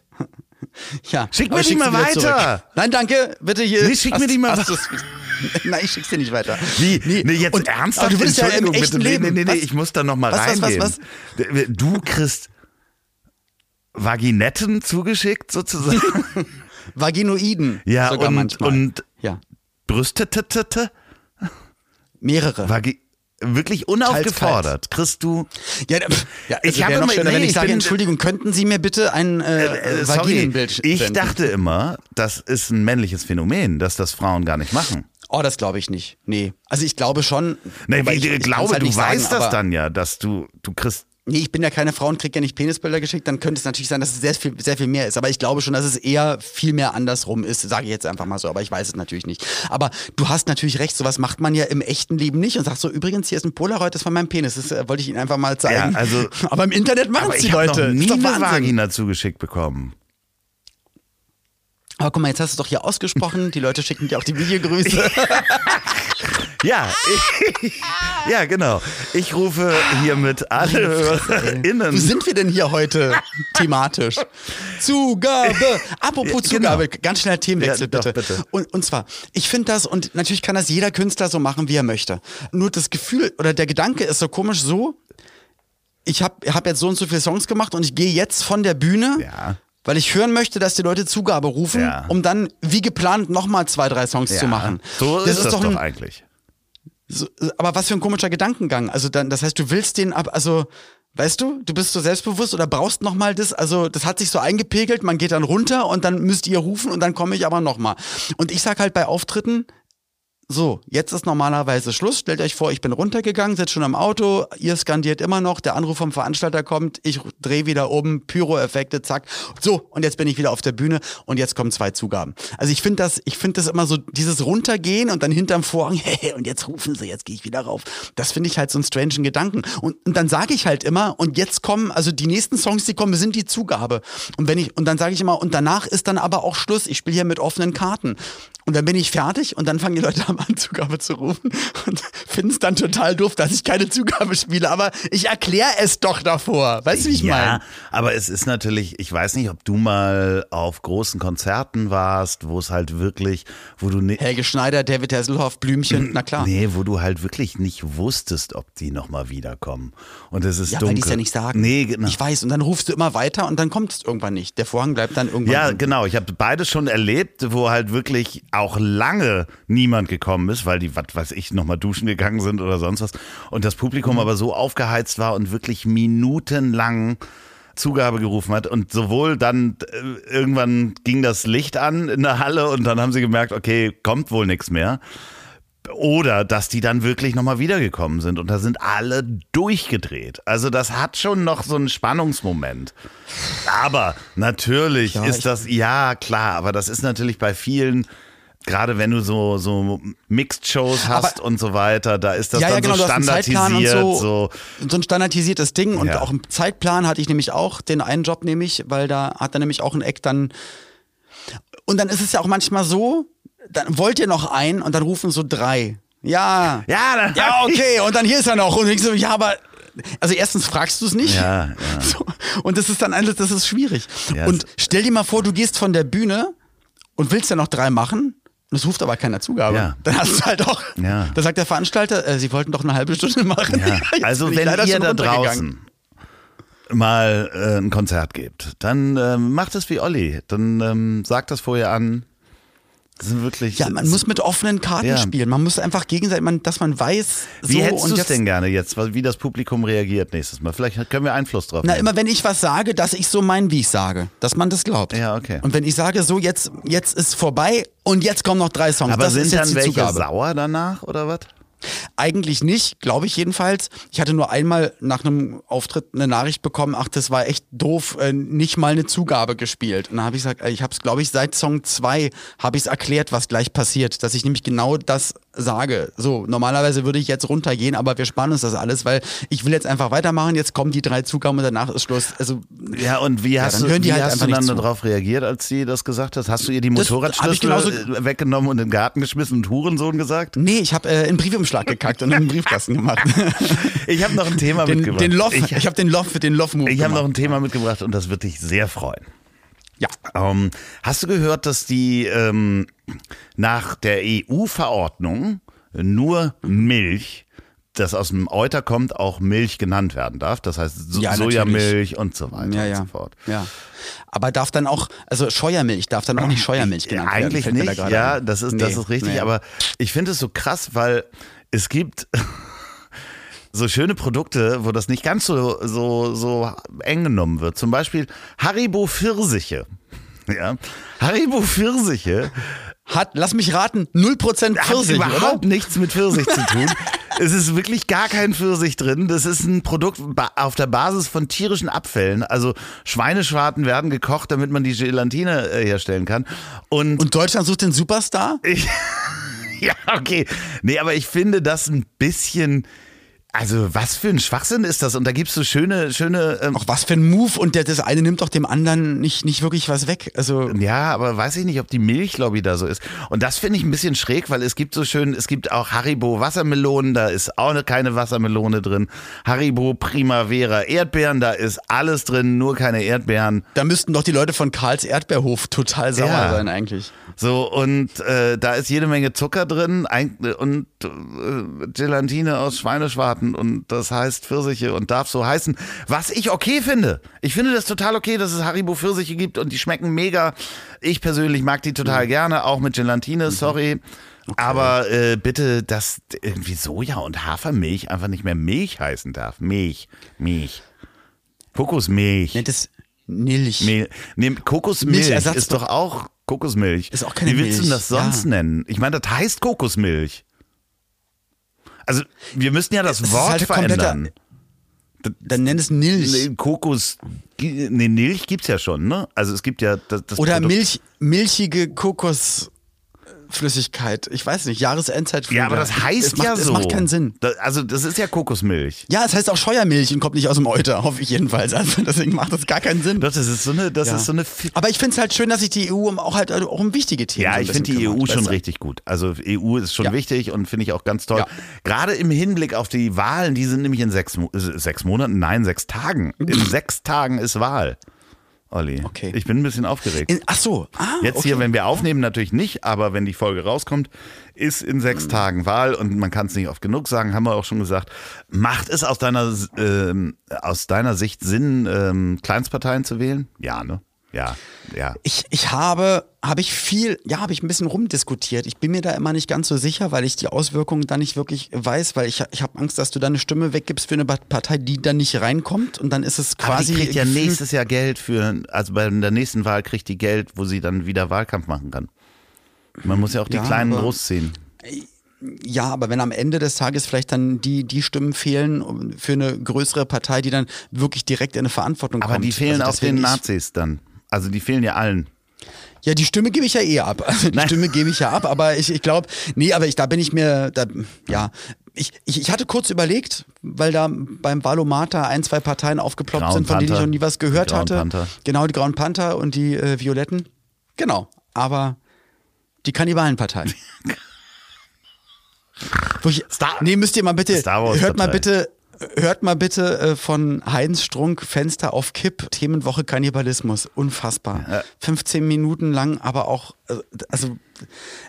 Speaker 2: Ja.
Speaker 1: Schick mir die mal weiter.
Speaker 2: zurück. Nein, danke. Bitte hier.
Speaker 1: Nee, schick mir die mal
Speaker 2: du's- Nein, ich schick's dir nicht weiter.
Speaker 1: Wie? Nee, jetzt
Speaker 2: Und-
Speaker 1: ernsthaft?
Speaker 2: Du würdest ja im echten
Speaker 1: bitte.
Speaker 2: Leben.
Speaker 1: Nee, nee, nee,
Speaker 2: Was?
Speaker 1: ich muss da noch mal
Speaker 2: Was, was, was,
Speaker 1: reingehen.
Speaker 2: was?
Speaker 1: Du kriegst Vaginetten zugeschickt sozusagen?
Speaker 2: Vaginoiden
Speaker 1: Ja,
Speaker 2: sogar
Speaker 1: und,
Speaker 2: manchmal.
Speaker 1: und
Speaker 2: ja,
Speaker 1: Brüstetete?
Speaker 2: mehrere.
Speaker 1: Vagi wirklich unaufgefordert. Kriegst du.
Speaker 2: Ja, ja also
Speaker 1: Ich habe
Speaker 2: noch
Speaker 1: immer-
Speaker 2: schöner, wenn
Speaker 1: nee,
Speaker 2: ich
Speaker 1: ich
Speaker 2: sage, Entschuldigung, könnten Sie mir bitte ein äh,
Speaker 1: Äh, sorry,
Speaker 2: Vaginenbild
Speaker 1: ich
Speaker 2: senden?
Speaker 1: dachte immer, das ist ein männliches Phänomen, dass das Frauen gar nicht machen.
Speaker 2: Oh, das glaube ich nicht. Nee. Also ich glaube schon.
Speaker 1: Nee,
Speaker 2: ich,
Speaker 1: ich, glaube,
Speaker 2: halt
Speaker 1: du
Speaker 2: nicht
Speaker 1: weißt
Speaker 2: sagen,
Speaker 1: das dann ja, dass du, du kriegst.
Speaker 2: Nee, ich bin ja keine Frau und krieg ja nicht Penisbilder geschickt, dann könnte es natürlich sein, dass es sehr viel, sehr viel mehr ist. Aber ich glaube schon, dass es eher viel mehr andersrum ist, sage ich jetzt einfach mal so, aber ich weiß es natürlich nicht. Aber du hast natürlich recht, sowas macht man ja im echten Leben nicht und sagst so, übrigens, hier ist ein Polaroid, das ist von meinem Penis. Das äh, wollte ich Ihnen einfach mal zeigen.
Speaker 1: Ja, also-
Speaker 2: aber im Internet machen es die
Speaker 1: ich habe
Speaker 2: Leute.
Speaker 1: nie eine. Vagina zugeschickt bekommen.
Speaker 2: Aber guck mal, jetzt hast du es doch hier ausgesprochen, die Leute schicken dir auch die Videogrüße.
Speaker 1: Ja, ich, ja, genau. Ich rufe hiermit alle HörerInnen.
Speaker 2: Wo sind wir denn hier heute thematisch? Zugabe! Apropos
Speaker 1: Ja,
Speaker 2: Zugabe,
Speaker 1: genau.
Speaker 2: ganz schnell Themenwechsel
Speaker 1: Ja, doch,
Speaker 2: bitte.
Speaker 1: bitte.
Speaker 2: Und, und zwar, ich finde das, und natürlich kann das jeder Künstler so machen, wie er möchte. Nur das Gefühl oder der Gedanke ist so komisch so, ich habe hab jetzt so und so viele Songs gemacht und ich gehe jetzt von der Bühne,
Speaker 1: Ja.
Speaker 2: weil ich hören möchte, dass die Leute Zugabe rufen,
Speaker 1: Ja.
Speaker 2: um dann wie geplant nochmal zwei, drei Songs
Speaker 1: Ja,
Speaker 2: zu machen.
Speaker 1: So ist das, doch,
Speaker 2: ein,
Speaker 1: eigentlich.
Speaker 2: So, aber was für ein komischer Gedankengang. Also dann, das heißt, du willst den ab, also weißt du, du bist so selbstbewusst oder brauchst noch mal das. Also das hat sich so eingepegelt. Man geht dann runter und dann müsst ihr rufen und dann komme ich aber noch mal. Und ich sag halt bei Auftritten. So, jetzt ist normalerweise Schluss. Stellt euch vor, ich bin runtergegangen, sitze schon am Auto, ihr skandiert immer noch, der Anruf vom Veranstalter kommt, ich drehe wieder oben, Pyro-Effekte, zack. So, und jetzt bin ich wieder auf der Bühne und jetzt kommen zwei Zugaben. Also ich finde das, ich finde das immer so, dieses Runtergehen und dann hinterm Vorhang, hey, und jetzt rufen sie, jetzt gehe ich wieder rauf. Das finde ich halt so einen strangen Gedanken. Und, und dann sage ich halt immer, und jetzt kommen, also die nächsten Songs, die kommen, sind die Zugabe. Und wenn ich, und dann sage ich immer, und danach ist dann aber auch Schluss. Ich spiele hier mit offenen Karten. Und dann bin ich fertig und dann fangen die Leute an, Zugabe zu rufen und finden es dann total doof, dass ich keine Zugabe spiele. Aber ich erkläre es doch davor. Weißt du, wie ich
Speaker 1: ja,
Speaker 2: meine?
Speaker 1: aber es ist natürlich, ich weiß nicht, ob du mal auf großen Konzerten warst, wo es halt wirklich, wo du ne,
Speaker 2: Helge Schneider, David Hasselhoff, Blümchen, na klar.
Speaker 1: nee, wo du halt wirklich nicht wusstest, ob die nochmal wiederkommen. Und es ist
Speaker 2: Ja,
Speaker 1: dunkel.
Speaker 2: weil die es ja nicht sagen.
Speaker 1: Nee, genau.
Speaker 2: Ich weiß. Und dann rufst du immer weiter und dann kommt es irgendwann nicht. Der Vorhang bleibt dann irgendwann.
Speaker 1: Ja,
Speaker 2: unten.
Speaker 1: genau. Ich habe beides schon erlebt, wo halt wirklich auch lange niemand gekommen ist, weil die, was weiß ich, nochmal duschen gegangen sind oder sonst was. Und das Publikum
Speaker 2: Mhm.
Speaker 1: aber so aufgeheizt war und wirklich minutenlang Zugabe gerufen hat. Und sowohl dann äh, irgendwann ging das Licht an in der Halle und dann haben sie gemerkt, okay, kommt wohl nichts mehr. Oder dass die dann wirklich nochmal wiedergekommen sind und da sind alle durchgedreht. Also das hat schon noch so einen Spannungsmoment. Aber natürlich
Speaker 2: Ja,
Speaker 1: ist das, ja klar, aber das ist natürlich bei vielen, gerade wenn du so, so Mixed-Shows hast
Speaker 2: Aber-
Speaker 1: und so weiter, da ist das
Speaker 2: ja,
Speaker 1: dann
Speaker 2: ja, genau,
Speaker 1: so standardisiert.
Speaker 2: so,
Speaker 1: so.
Speaker 2: so ein standardisiertes Ding und
Speaker 1: Ja.
Speaker 2: auch im Zeitplan hatte ich nämlich auch den einen Job nämlich, weil da hat er nämlich auch ein Eck dann und dann ist es ja auch manchmal so, dann wollt ihr noch einen und dann rufen so drei. Ja.
Speaker 1: Ja,
Speaker 2: Ja, okay, und dann hier ist er noch und ich so, ja, aber also erstens fragst du es nicht.
Speaker 1: Ja, ja.
Speaker 2: So, und das ist dann alles, das ist schwierig.
Speaker 1: Ja,
Speaker 2: und stell dir mal vor, du gehst von der Bühne und willst ja noch drei machen. Und es ruft aber keiner Zugabe.
Speaker 1: Ja.
Speaker 2: Dann hast du halt auch.
Speaker 1: Ja.
Speaker 2: Da sagt der Veranstalter, äh, sie wollten doch eine halbe Stunde machen.
Speaker 1: Ja. Also wenn ihr da draußen mal äh, ein Konzert gebt, dann ähm, macht es wie Olli. Dann ähm, sagt das vorher an. Das sind wirklich.
Speaker 2: Ja, man muss mit offenen Karten
Speaker 1: Ja.
Speaker 2: spielen. Man muss einfach gegenseitig, man, dass man weiß, so
Speaker 1: Wie hättest du es denn gerne jetzt, wie das Publikum reagiert nächstes Mal? Vielleicht können wir Einfluss drauf
Speaker 2: Na,
Speaker 1: nehmen.
Speaker 2: immer wenn ich was sage, dass ich so mein, wie ich sage. Dass man das glaubt.
Speaker 1: Ja, okay.
Speaker 2: Und wenn ich sage, so, jetzt, jetzt ist vorbei und jetzt kommen noch drei Songs.
Speaker 1: Aber
Speaker 2: das
Speaker 1: sind dann welche
Speaker 2: Zugabe.
Speaker 1: sauer danach oder was?
Speaker 2: Eigentlich nicht, glaube ich jedenfalls. Ich hatte nur einmal nach einem Auftritt eine Nachricht bekommen, ach, das war echt doof, äh, nicht mal eine Zugabe gespielt. Und dann habe ich gesagt, äh, ich habe es, glaube ich, seit Song 2 habe ich es erklärt, was gleich passiert, dass ich nämlich genau das sage. So, normalerweise würde ich jetzt runtergehen, aber wir sparen uns das alles, weil ich will jetzt einfach weitermachen, jetzt kommen die drei Zugaben und danach ist Schluss. Also
Speaker 1: Ja, und wie hast
Speaker 2: dann
Speaker 1: du, wie
Speaker 2: halt
Speaker 1: hast du dann darauf reagiert, als sie das gesagt hat? Hast du ihr die Motorradschlüssel weggenommen und in den Garten geschmissen und Hurensohn gesagt?
Speaker 2: Nee, ich habe äh, einen Briefumschlag gekackt und in den Briefkasten gemacht.
Speaker 1: Ich habe noch ein Thema
Speaker 2: den,
Speaker 1: mitgebracht.
Speaker 2: den Loff,
Speaker 1: Ich,
Speaker 2: ich, habe den Loff, den Loff-Move
Speaker 1: ich habe noch ein Thema mitgebracht und das wird dich sehr freuen.
Speaker 2: Ja.
Speaker 1: Ähm, hast du gehört, dass die ähm, nach der EU-Verordnung nur Milch das aus dem Euter kommt, auch Milch genannt werden darf. Das heißt so
Speaker 2: Ja,
Speaker 1: Sojamilch und so weiter
Speaker 2: Ja,
Speaker 1: und
Speaker 2: ja.
Speaker 1: so fort.
Speaker 2: Ja. Aber darf dann auch, also Scheuermilch darf dann auch nicht Scheuermilch genannt werden.
Speaker 1: Eigentlich
Speaker 2: da
Speaker 1: nicht,
Speaker 2: gerade
Speaker 1: ja,
Speaker 2: ein.
Speaker 1: das ist, das
Speaker 2: Nee,
Speaker 1: ist richtig,
Speaker 2: nee.
Speaker 1: aber ich finde es so krass, weil es gibt so schöne Produkte, wo das nicht ganz so, so, so eng genommen wird. Zum Beispiel Haribo Pfirsiche. Ja, Haribo Pfirsiche
Speaker 2: Hat, lass mich raten, 0% Pfirsich,
Speaker 1: hat überhaupt
Speaker 2: oder?
Speaker 1: nichts mit Pfirsich zu tun. Es ist wirklich gar kein Pfirsich drin. Das ist ein Produkt auf der Basis von tierischen Abfällen. Also Schweineschwarten werden gekocht, damit man die Gelatine äh, herstellen kann. Und,
Speaker 2: Und Deutschland sucht den Superstar?
Speaker 1: ich, ja, okay. Nee, aber ich finde das ein bisschen. Also, was für ein Schwachsinn ist das? Und da gibt's so schöne, schöne. Ähm,
Speaker 2: Auch was für ein Move und der, das eine nimmt doch dem anderen nicht, nicht wirklich was weg. Also,
Speaker 1: Ja, aber weiß ich nicht, ob die Milchlobby da so ist. Und das finde ich ein bisschen schräg, weil es gibt so schön, es gibt auch Haribo Wassermelonen, da ist auch ne- keine Wassermelone drin. Haribo Primavera Erdbeeren, da ist alles drin, nur keine Erdbeeren.
Speaker 2: da müssten doch die Leute von Karls Erdbeerhof total sauer
Speaker 1: Ja.
Speaker 2: sein eigentlich.
Speaker 1: So, und äh, da ist jede Menge Zucker drin ein- und äh, Gelatine aus Schweineschwarten und das heißt Pfirsiche und darf so heißen. Was ich okay finde. Ich finde das total okay, dass es Haribo Pfirsiche gibt und die schmecken mega. Ich persönlich mag die total gerne, auch mit Gelatine, sorry. Aber äh, bitte, dass irgendwie Soja und Hafermilch einfach nicht mehr Milch heißen darf. Milch, Milch. Kokosmilch.
Speaker 2: Nennt es.
Speaker 1: Mehl. Nee, Kokosmilch ist doch auch Kokosmilch.
Speaker 2: Ist auch keine
Speaker 1: Wie willst du denn
Speaker 2: Milch,
Speaker 1: das sonst
Speaker 2: ja.
Speaker 1: nennen? Ich meine, das heißt Kokosmilch. Also, wir müssten ja das
Speaker 2: ist
Speaker 1: Wort
Speaker 2: halt
Speaker 1: verändern.
Speaker 2: Dann nenn es Nilch.
Speaker 1: Nee, Kokos, nee, Milch gibt's ja schon, ne? Also es gibt ja das, das
Speaker 2: Oder
Speaker 1: Produkt-
Speaker 2: Milch, milchige Kokosflüssigkeit. Ich weiß nicht, Jahresendzeit.
Speaker 1: Ja, aber das heißt
Speaker 2: es macht,
Speaker 1: ja so.
Speaker 2: Es macht keinen Sinn.
Speaker 1: Da, also das ist ja Kokosmilch.
Speaker 2: Ja, es heißt auch Scheuermilch und kommt nicht aus dem Euter, hoffe ich jedenfalls. Also deswegen macht das gar keinen Sinn.
Speaker 1: Doch, das ist so eine, das
Speaker 2: Ja.
Speaker 1: ist so eine.
Speaker 2: Aber ich finde es halt schön, dass sich die EU um auch halt auch um wichtige Themen
Speaker 1: Ja, ich finde die EU
Speaker 2: kümmert,
Speaker 1: schon
Speaker 2: weißt du?
Speaker 1: richtig gut. Also EU ist schon
Speaker 2: Ja.
Speaker 1: wichtig und finde ich auch ganz toll.
Speaker 2: Ja.
Speaker 1: Gerade im Hinblick auf die Wahlen, die sind nämlich in sechs, äh, sechs Monaten, nein, sechs Tagen. In sechs Tagen ist Wahl. Olli,
Speaker 2: Okay.
Speaker 1: ich bin ein bisschen aufgeregt.
Speaker 2: In, ach so. Ah,
Speaker 1: Jetzt
Speaker 2: okay.
Speaker 1: hier, wenn wir aufnehmen, natürlich nicht, aber wenn die Folge rauskommt, ist in sechs
Speaker 2: Mhm.
Speaker 1: Tagen Wahl und man kann es nicht oft genug sagen, haben wir auch schon gesagt. Macht es aus deiner, ähm, aus deiner Sicht Sinn, ähm, Kleinstparteien zu wählen? Ja, ne? Ja, ja.
Speaker 2: Ich, ich habe, habe ich viel, ja, habe ich ein bisschen rumdiskutiert. Ich bin mir da immer nicht ganz so sicher, weil ich die Auswirkungen da nicht wirklich weiß, weil ich, ich habe Angst, dass du deine Stimme weggibst für eine Partei, die dann nicht reinkommt und dann ist es
Speaker 1: Aber
Speaker 2: quasi.
Speaker 1: die kriegt ja nächstes Jahr Geld für, also bei der nächsten Wahl kriegt die Geld, wo sie dann wieder Wahlkampf machen kann. Man muss ja auch die
Speaker 2: Ja,
Speaker 1: Kleinen
Speaker 2: aber-
Speaker 1: großziehen.
Speaker 2: Ja, aber wenn am Ende des Tages vielleicht dann die, die Stimmen fehlen für eine größere Partei, die dann wirklich direkt in eine Verantwortung
Speaker 1: Aber
Speaker 2: kommt.
Speaker 1: die fehlen
Speaker 2: Also
Speaker 1: auch den Nazis dann. Also die fehlen ja allen.
Speaker 2: Ja, die Stimme gebe ich ja eh ab. Also die
Speaker 1: Nein.
Speaker 2: Stimme gebe ich ja ab, aber ich, ich glaube, nee, aber ich, da bin ich mir, da, ja, ich, ich, ich hatte kurz überlegt, weil da beim Valomata ein, zwei Parteien aufgeploppt
Speaker 1: Grauen
Speaker 2: sind, von denen ich
Speaker 1: Panther.
Speaker 2: noch nie was gehört hatte.
Speaker 1: Panther.
Speaker 2: Genau, die Grauen Panther und die äh, Violetten. Genau, aber die Kannibalenpartei. Wo ich,
Speaker 1: Star-
Speaker 2: nee, müsst ihr mal bitte, hört mal bitte, hört mal bitte äh, von Heinz Strunk Fenster auf Kipp, Themenwoche Kannibalismus. Unfassbar. 15 Minuten lang, aber auch, äh, also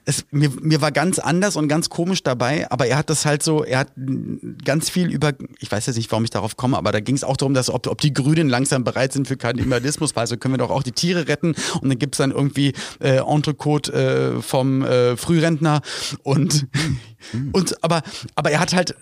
Speaker 2: es, mir, mir war ganz anders und ganz komisch dabei, aber er hat das halt so, er hat ganz viel über, ich weiß jetzt nicht, warum ich darauf komme, aber da ging es auch darum, dass ob, ob die Grünen langsam bereit sind für Kannibalismus, weil so können wir doch auch die Tiere retten und dann gibt's dann irgendwie äh, Entrecote äh, vom äh, Frührentner und, und aber, aber er hat halt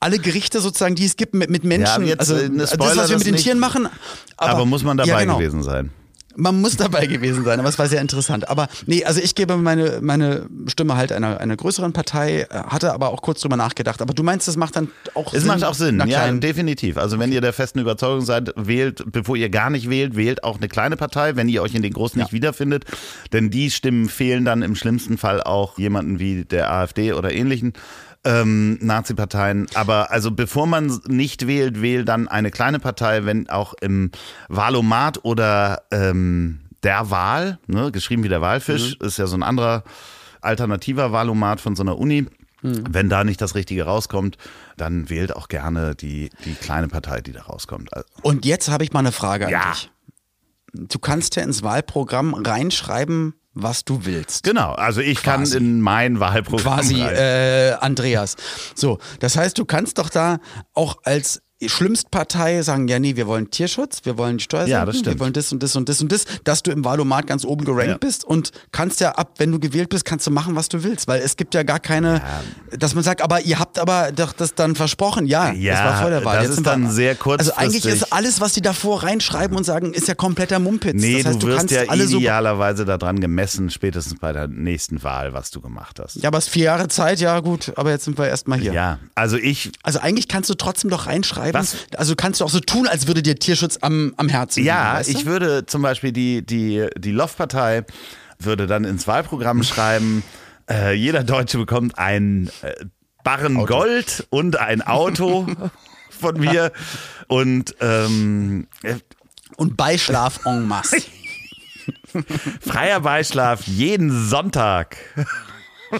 Speaker 2: alle Gerichte sozusagen, die es gibt mit, mit Menschen,
Speaker 1: Ja, jetzt,
Speaker 2: also
Speaker 1: äh, ne,
Speaker 2: das,
Speaker 1: Spoiler
Speaker 2: was wir
Speaker 1: das
Speaker 2: mit den
Speaker 1: nicht.
Speaker 2: Tieren machen. Aber,
Speaker 1: Aber, muss man dabei
Speaker 2: ja, genau.
Speaker 1: gewesen sein.
Speaker 2: Man muss dabei gewesen sein, aber es war sehr interessant. Aber nee, also ich gebe meine, meine Stimme halt einer, einer größeren Partei, äh, hatte aber auch kurz drüber nachgedacht. Aber du meinst, das macht dann auch
Speaker 1: Es
Speaker 2: Sinn?
Speaker 1: macht auch Sinn, ja, definitiv. Also wenn ihr der festen Überzeugung seid, wählt, bevor ihr gar nicht wählt, wählt auch eine kleine Partei, wenn ihr euch in den großen nicht wiederfindet. Denn die Stimmen fehlen dann im schlimmsten Fall auch jemanden wie der AfD oder ähnlichen. Ähm, Nazi-Parteien. Aber also bevor man nicht wählt, wählt dann eine kleine Partei, wenn auch im Wahlomat oder ähm, der Wahl, ne, geschrieben wie der Walfisch, ist ja so ein anderer alternativer Wahlomat von so einer Uni. Wenn da nicht das Richtige rauskommt, dann wählt auch gerne die, die kleine Partei, die da rauskommt. Also,
Speaker 2: Und jetzt habe ich mal eine Frage an
Speaker 1: Ja.
Speaker 2: dich. Du kannst ja ins Wahlprogramm reinschreiben, was du willst.
Speaker 1: Genau, also ich
Speaker 2: Quasi.
Speaker 1: kann in mein Wahlprogramm
Speaker 2: Quasi äh, Andreas. So, das heißt, du kannst doch da auch als Schlimmstpartei sagen, ja nee, wir wollen Tierschutz, wir wollen die Steuer
Speaker 1: Ja,
Speaker 2: wir wollen das und das und das und das, dass du im Wahlomat ganz oben gerankt
Speaker 1: Ja.
Speaker 2: bist und kannst ja ab, wenn du gewählt bist, kannst du machen, was du willst, weil es gibt ja gar keine, dass man sagt, aber ihr habt aber doch das dann versprochen, ja,
Speaker 1: Ja,
Speaker 2: das war vor der Wahl.
Speaker 1: das
Speaker 2: Jetzt
Speaker 1: ist
Speaker 2: sind wir-
Speaker 1: dann sehr
Speaker 2: Also eigentlich ist alles, was die davor reinschreiben und sagen, ist ja kompletter Mumpitz.
Speaker 1: Nee,
Speaker 2: das heißt,
Speaker 1: du wirst
Speaker 2: kannst
Speaker 1: ja idealerweise daran gemessen, spätestens bei der nächsten Wahl, was du gemacht hast.
Speaker 2: ja, aber es ist vier Jahre Zeit, ja gut, aber jetzt sind wir erstmal hier.
Speaker 1: Ja, also ich,
Speaker 2: Also eigentlich kannst du trotzdem doch reinschreiben.
Speaker 1: Was?
Speaker 2: Also kannst du auch so tun, als würde dir Tierschutz am, am Herzen liegen.
Speaker 1: ja,
Speaker 2: weißt du?
Speaker 1: ich würde zum Beispiel die, die, die Loftpartei würde dann ins Wahlprogramm schreiben, äh, jeder Deutsche bekommt ein äh, Barren Gold und ein Auto von mir und ähm, äh,
Speaker 2: Und Beischlaf en masse.
Speaker 1: freier Beischlaf jeden Sonntag.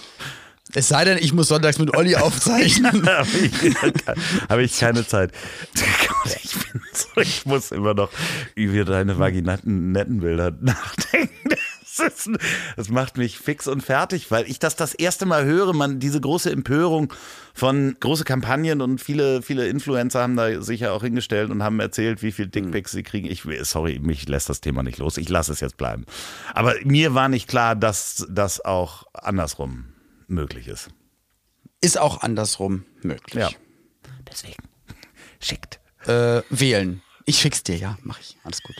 Speaker 2: es sei denn, ich muss sonntags mit Olli aufzeichnen.
Speaker 1: habe ich, hab ich keine Zeit. Ich bin so, ich muss immer noch über deine vaginaten netten Bilder nachdenken. Das, ist, das macht mich fix und fertig, weil ich das das erste Mal höre, man diese große Empörung von große Kampagnen und viele viele Influencer haben da sich ja auch hingestellt und haben erzählt, wie viel Dickpics sie kriegen. Ich sorry, mich lässt das Thema nicht los. Ich lasse es jetzt bleiben. Aber mir war nicht klar, dass das auch andersrum möglich ist.
Speaker 2: Ist auch andersrum möglich.
Speaker 1: Ja. Deswegen schickt.
Speaker 2: Äh, wählen. Ich schick's dir, ja, mach ich. Alles gut.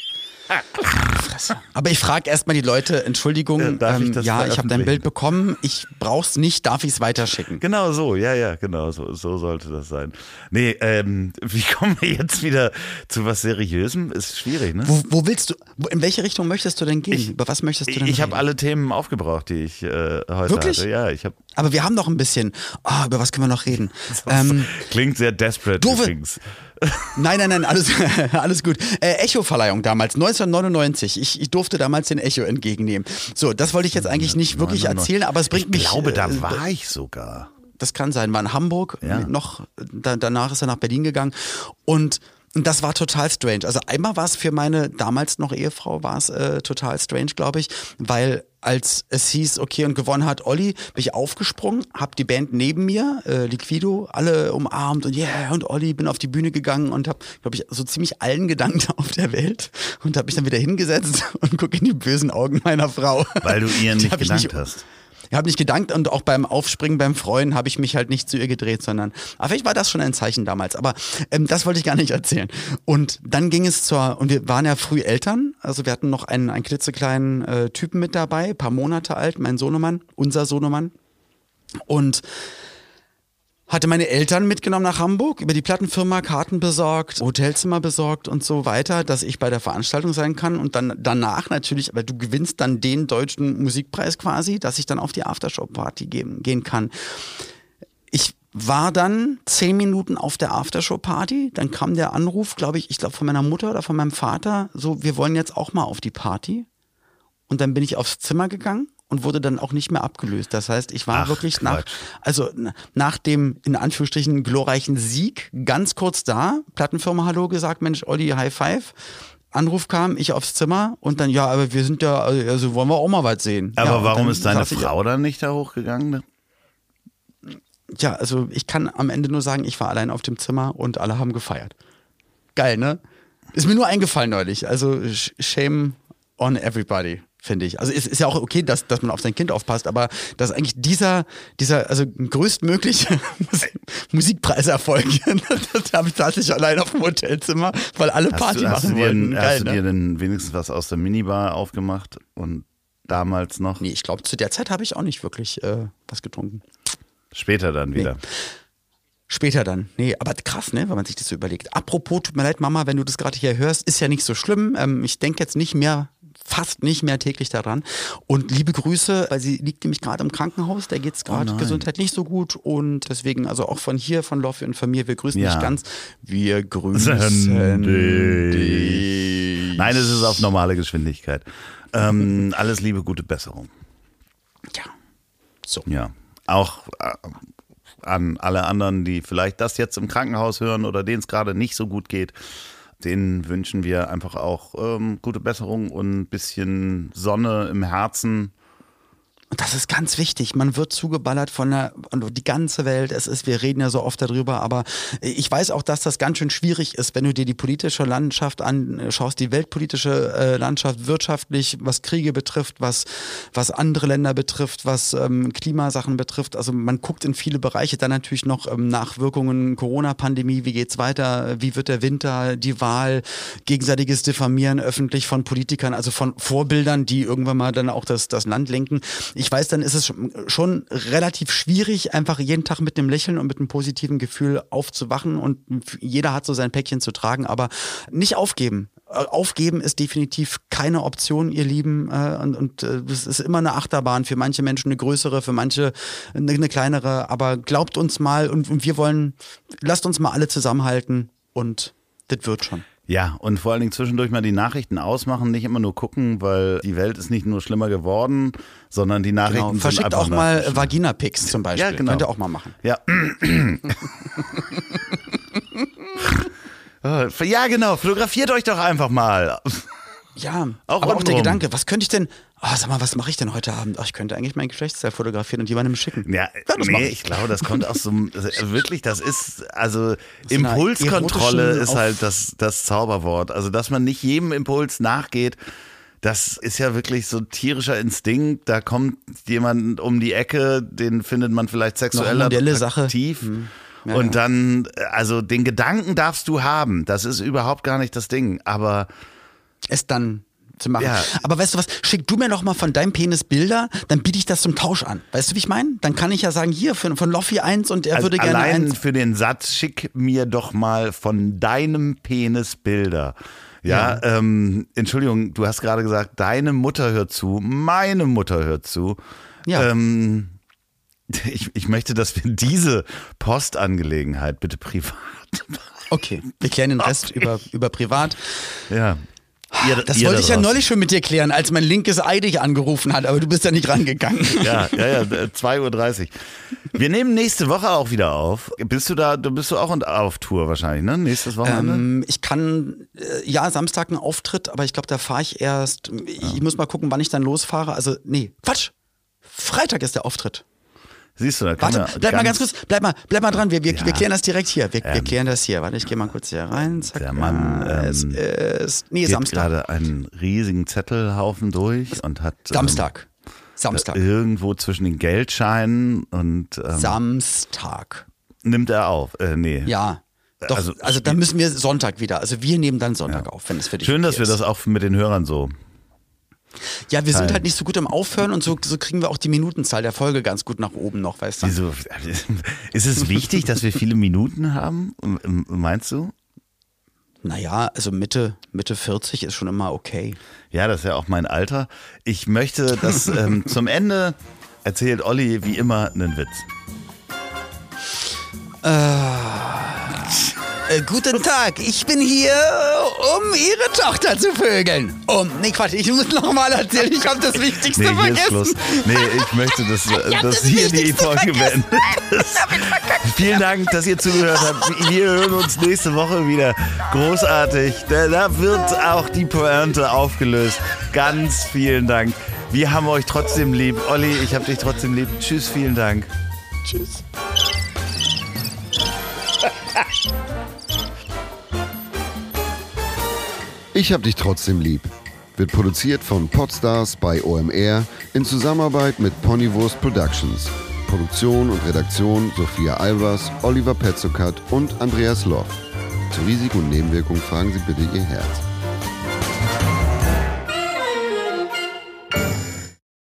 Speaker 2: Aber ich frage erstmal die Leute, Entschuldigung,
Speaker 1: Äh, darf ich
Speaker 2: ähm,
Speaker 1: das
Speaker 2: ja, ich habe dein? Bild bekommen, ich brauch's nicht, darf ich's weiterschicken?
Speaker 1: Genau so, ja, ja, genau, so, so sollte das sein. Nee, ähm, wie kommen wir jetzt wieder zu was Seriösem? Ist schwierig, ne?
Speaker 2: Wo, wo willst du, wo, in welche Richtung möchtest du denn gehen?
Speaker 1: Ich-
Speaker 2: Über was möchtest du
Speaker 1: Ich,
Speaker 2: denn
Speaker 1: ich habe alle Themen aufgebraucht, die ich äh, heute
Speaker 2: Wirklich?
Speaker 1: hatte. Ja, ich habe.
Speaker 2: Aber wir haben noch ein bisschen, ah, über was können wir noch reden? Ähm,
Speaker 1: Klingt sehr desperate
Speaker 2: Doofe-
Speaker 1: übrigens.
Speaker 2: Nein, nein, nein, alles, alles gut. Äh, Echo-Verleihung damals, 1999. Ich, ich durfte damals den Echo entgegennehmen. So, das wollte ich jetzt eigentlich nicht wirklich erzählen, aber es bringt
Speaker 1: ich
Speaker 2: mich.
Speaker 1: glaube, da
Speaker 2: äh,
Speaker 1: war ich sogar.
Speaker 2: Das kann sein, war in Hamburg.
Speaker 1: Ja.
Speaker 2: Noch, da, danach ist er nach Berlin gegangen. Und und das war total strange. Also einmal war es für meine damals noch Ehefrau, war es äh, total strange, glaube ich, weil als es hieß, okay, und gewonnen hat Olli, bin ich aufgesprungen, hab die Band neben mir, äh, Liquido, alle umarmt und yeah, und Olli, bin auf die Bühne gegangen und hab, glaube ich, so ziemlich allen gedankt auf der Welt und hab mich dann wieder hingesetzt und gucke in die bösen Augen meiner Frau.
Speaker 1: Weil du ihren
Speaker 2: Die
Speaker 1: nicht gedankt hast.
Speaker 2: Ich habe nicht gedankt und auch beim Aufspringen, beim Freuen habe ich mich halt nicht zu ihr gedreht, sondern, aber vielleicht war das schon ein Zeichen damals, aber ähm, das wollte ich gar nicht erzählen. Und dann ging es zur, und wir waren ja früh Eltern, also wir hatten noch einen, einen klitzekleinen äh, Typen mit dabei, paar Monate alt, mein Sohnemann, unser Sohnemann. Und hatte meine Eltern mitgenommen nach Hamburg, über die Plattenfirma Karten besorgt, Hotelzimmer besorgt und so weiter, dass ich bei der Veranstaltung sein kann und dann danach natürlich, aber du gewinnst dann den deutschen Musikpreis quasi, dass ich dann auf die Aftershow-Party gehen, gehen kann. Ich war dann zehn Minuten auf der Aftershow-Party, dann kam der Anruf, glaube ich, ich glaube von meiner Mutter oder von meinem Vater, so, wir wollen jetzt auch mal auf die Party. Und dann bin ich aufs Zimmer gegangen und wurde dann auch nicht mehr abgelöst. Das heißt, ich war
Speaker 1: Ach,
Speaker 2: wirklich nach,
Speaker 1: Quatsch.
Speaker 2: also n- nach dem in Anführungsstrichen glorreichen Sieg ganz kurz da, Plattenfirma Hallo gesagt, Mensch, Olli, High Five. Anruf kam, ich aufs Zimmer und dann, ja, aber wir sind ja, also wollen wir auch mal was sehen.
Speaker 1: Aber
Speaker 2: ja,
Speaker 1: warum ist deine
Speaker 2: saß ich-
Speaker 1: Frau dann nicht da hochgegangen?
Speaker 2: Ja, also ich kann am Ende nur sagen, ich war allein auf dem Zimmer und alle haben gefeiert. Geil, ne? Ist mir nur eingefallen neulich. Also sh- shame on everybody, finde ich. Also es ist ja auch okay, dass, dass man auf sein Kind aufpasst, aber dass eigentlich dieser, dieser, also größtmögliche Musikpreiserfolg, das habe ich tatsächlich allein auf dem Hotelzimmer, weil alle
Speaker 1: Hast,
Speaker 2: Party
Speaker 1: du,
Speaker 2: machen wollten.
Speaker 1: hast du
Speaker 2: ne?
Speaker 1: dir denn wenigstens was aus der Minibar aufgemacht und damals noch?
Speaker 2: Nee, ich glaube, zu der Zeit habe ich auch nicht wirklich äh, was getrunken.
Speaker 1: Später dann wieder.
Speaker 2: Später dann. Nee, aber krass, ne, wenn man sich das so überlegt. Apropos, tut mir leid, Mama, wenn du das gerade hier hörst, ist ja nicht so schlimm. Ähm, ich denke jetzt nicht mehr, fast nicht mehr täglich daran. Und liebe Grüße, weil sie liegt nämlich gerade im Krankenhaus, da geht's gerade
Speaker 1: nein.
Speaker 2: gesundheitlich nicht so gut. Und deswegen, also auch von hier, von Loffi und von mir, wir grüßen
Speaker 1: Ja.
Speaker 2: dich ganz. Wir grüßen
Speaker 1: Dich.
Speaker 2: dich.
Speaker 1: Nein, es ist auf normale Geschwindigkeit. Ähm, alles Liebe, gute Besserung.
Speaker 2: Ja. So.
Speaker 1: Ja. Auch äh, an alle anderen, die vielleicht das jetzt im Krankenhaus hören oder denen es gerade nicht so gut geht. Denen wünschen wir einfach auch ähm, gute Besserung und ein bisschen Sonne im Herzen
Speaker 2: Und das ist ganz wichtig. Man wird zugeballert von der, die ganze Welt. Es ist, wir reden ja so oft darüber, aber ich weiß auch, dass das ganz schön schwierig ist, wenn du dir die politische Landschaft anschaust, die weltpolitische äh, Landschaft wirtschaftlich, was Kriege betrifft, was, was andere Länder betrifft, was ähm, Klimasachen betrifft. Also man guckt in viele Bereiche. Dann natürlich noch ähm, Nachwirkungen Corona-Pandemie. Wie geht's weiter? Wie wird der Winter? Die Wahl? Gegenseitiges Diffamieren öffentlich von Politikern, also von Vorbildern, die irgendwann mal dann auch das, das Land lenken weiß, dann ist es schon relativ schwierig, einfach jeden Tag mit einem Lächeln und mit einem positiven Gefühl aufzuwachen und jeder hat so sein Päckchen zu tragen, aber nicht aufgeben. Äh, aufgeben ist definitiv keine Option, ihr Lieben. Äh, und, und äh, es ist immer eine Achterbahn. Für manche Menschen eine größere, für manche eine, eine kleinere. Aber glaubt uns mal und, und wir wollen, lasst uns mal alle zusammenhalten und das wird schon.
Speaker 1: Ja, und vor allen Dingen zwischendurch mal die Nachrichten ausmachen, nicht immer nur gucken, weil die Welt ist nicht nur schlimmer geworden, sondern die Nachrichten genau.
Speaker 2: Verschickt
Speaker 1: sind
Speaker 2: auch mal Vagina-Pics zum Beispiel. Ja, genau. Könnt ihr auch mal machen.
Speaker 1: Ja. ja, genau. Fotografiert euch doch einfach mal.
Speaker 2: Ja, auch aber auch der Gedanke, was könnte ich denn, oh, sag mal, was mache ich denn heute Abend? Oh, ich könnte eigentlich mein Geschlechtsteil fotografieren und jemandem schicken.
Speaker 1: Ja, ja nee, ich. ich. glaube, das kommt aus so einem, wirklich, das ist, also das Impulskontrolle ist halt das, das Zauberwort. Also, dass man nicht jedem Impuls nachgeht, das ist ja wirklich so tierischer Instinkt. Da kommt jemand um die Ecke, den findet man vielleicht sexuell attraktiv. Hm. Ja, und ja. dann, also den Gedanken darfst du haben. Das ist überhaupt gar nicht das Ding. Aber
Speaker 2: es dann zu machen. Ja. Aber weißt du was, schick du mir noch mal von deinem Penis Bilder, dann biete ich das zum Tausch an. Weißt du, wie ich meine? Dann kann ich ja sagen, hier von, von Loffi eins und er also würde gerne
Speaker 1: allein
Speaker 2: eins.
Speaker 1: für den Satz, schick mir doch mal von deinem Penis Bilder. Ja, ja. Ähm, Entschuldigung, du hast gerade gesagt, deine Mutter hört zu, meine Mutter hört zu. Ja. Ähm, ich, ich möchte, dass wir diese Postangelegenheit bitte privat
Speaker 2: Okay, wir klären den Rest okay. über, über privat.
Speaker 1: Ja.
Speaker 2: Ihr, das ihr wollte ich ja neulich schon mit dir klären, als mein linkes Ei dich angerufen hat, aber du bist ja nicht rangegangen.
Speaker 1: Ja, ja, ja, 2.30 Uhr. Wir nehmen nächste Woche auch wieder auf. Bist du da, du bist du auch auf Tour wahrscheinlich, ne? Nächstes Wochenende? Ähm,
Speaker 2: ich kann, äh, ja, Samstag einen Auftritt, aber ich glaube, da fahre ich erst, ich ja. muss mal gucken, wann ich dann losfahre. Also, nee, Quatsch. Freitag ist der Auftritt.
Speaker 1: Siehst du, da
Speaker 2: kann Warte, bleib mal ganz kurz, bleib mal, bleib mal dran, wir, wir, ja. wir klären das direkt hier. Wir, ähm, wir, klären das hier. Warte, ich gehe mal kurz hier rein. Zack.
Speaker 1: Der Mann ähm, es
Speaker 2: ist, nee, Samstag.
Speaker 1: gerade einen riesigen Zettelhaufen durch und hat
Speaker 2: Samstag. Ähm, Samstag.
Speaker 1: Irgendwo zwischen den Geldscheinen und
Speaker 2: ähm, Samstag.
Speaker 1: Nimmt er auf? Äh, nee.
Speaker 2: Ja. Doch, also, also dann müssen wir Sonntag wieder. Also wir nehmen dann Sonntag ja. auf, wenn es für dich
Speaker 1: Schön, dass wir das auch mit den Hörern so
Speaker 2: ja, wir sind halt nicht so gut im Aufhören und so, so kriegen wir auch die Minutenzahl der Folge ganz gut nach oben noch, weißt du?
Speaker 1: Wieso? Ist es wichtig, dass wir viele Minuten haben, meinst du?
Speaker 2: Naja, also Mitte, Mitte 40 ist schon immer okay.
Speaker 1: Ja, das ist ja auch mein Alter. Ich möchte, dass ähm, zum Ende erzählt Olli wie immer einen Witz.
Speaker 2: Äh. Äh, guten Tag, ich bin hier, um Ihre Tochter zu vögeln. Um, nee, Quatsch, ich muss nochmal erzählen, ich habe das Wichtigste nee, vergessen.
Speaker 1: Nee, ich möchte, dass, dass das hier die Folge werden. Vielen Dank, dass ihr zugehört habt. Wir hören uns nächste Woche wieder. Großartig. Da, da wird auch die Pointe aufgelöst. Ganz vielen Dank. Wir haben euch trotzdem lieb. Olli, ich habe dich trotzdem lieb. Tschüss, vielen Dank.
Speaker 2: Tschüss.
Speaker 4: Ich hab dich trotzdem lieb. Wird produziert von Podstars bei OMR in Zusammenarbeit mit Ponywurst Productions. Produktion und Redaktion Sophia Albers, Oliver Petzokat und Andreas Loff. Zu Risiken und Nebenwirkungen fragen Sie bitte Ihr Herz.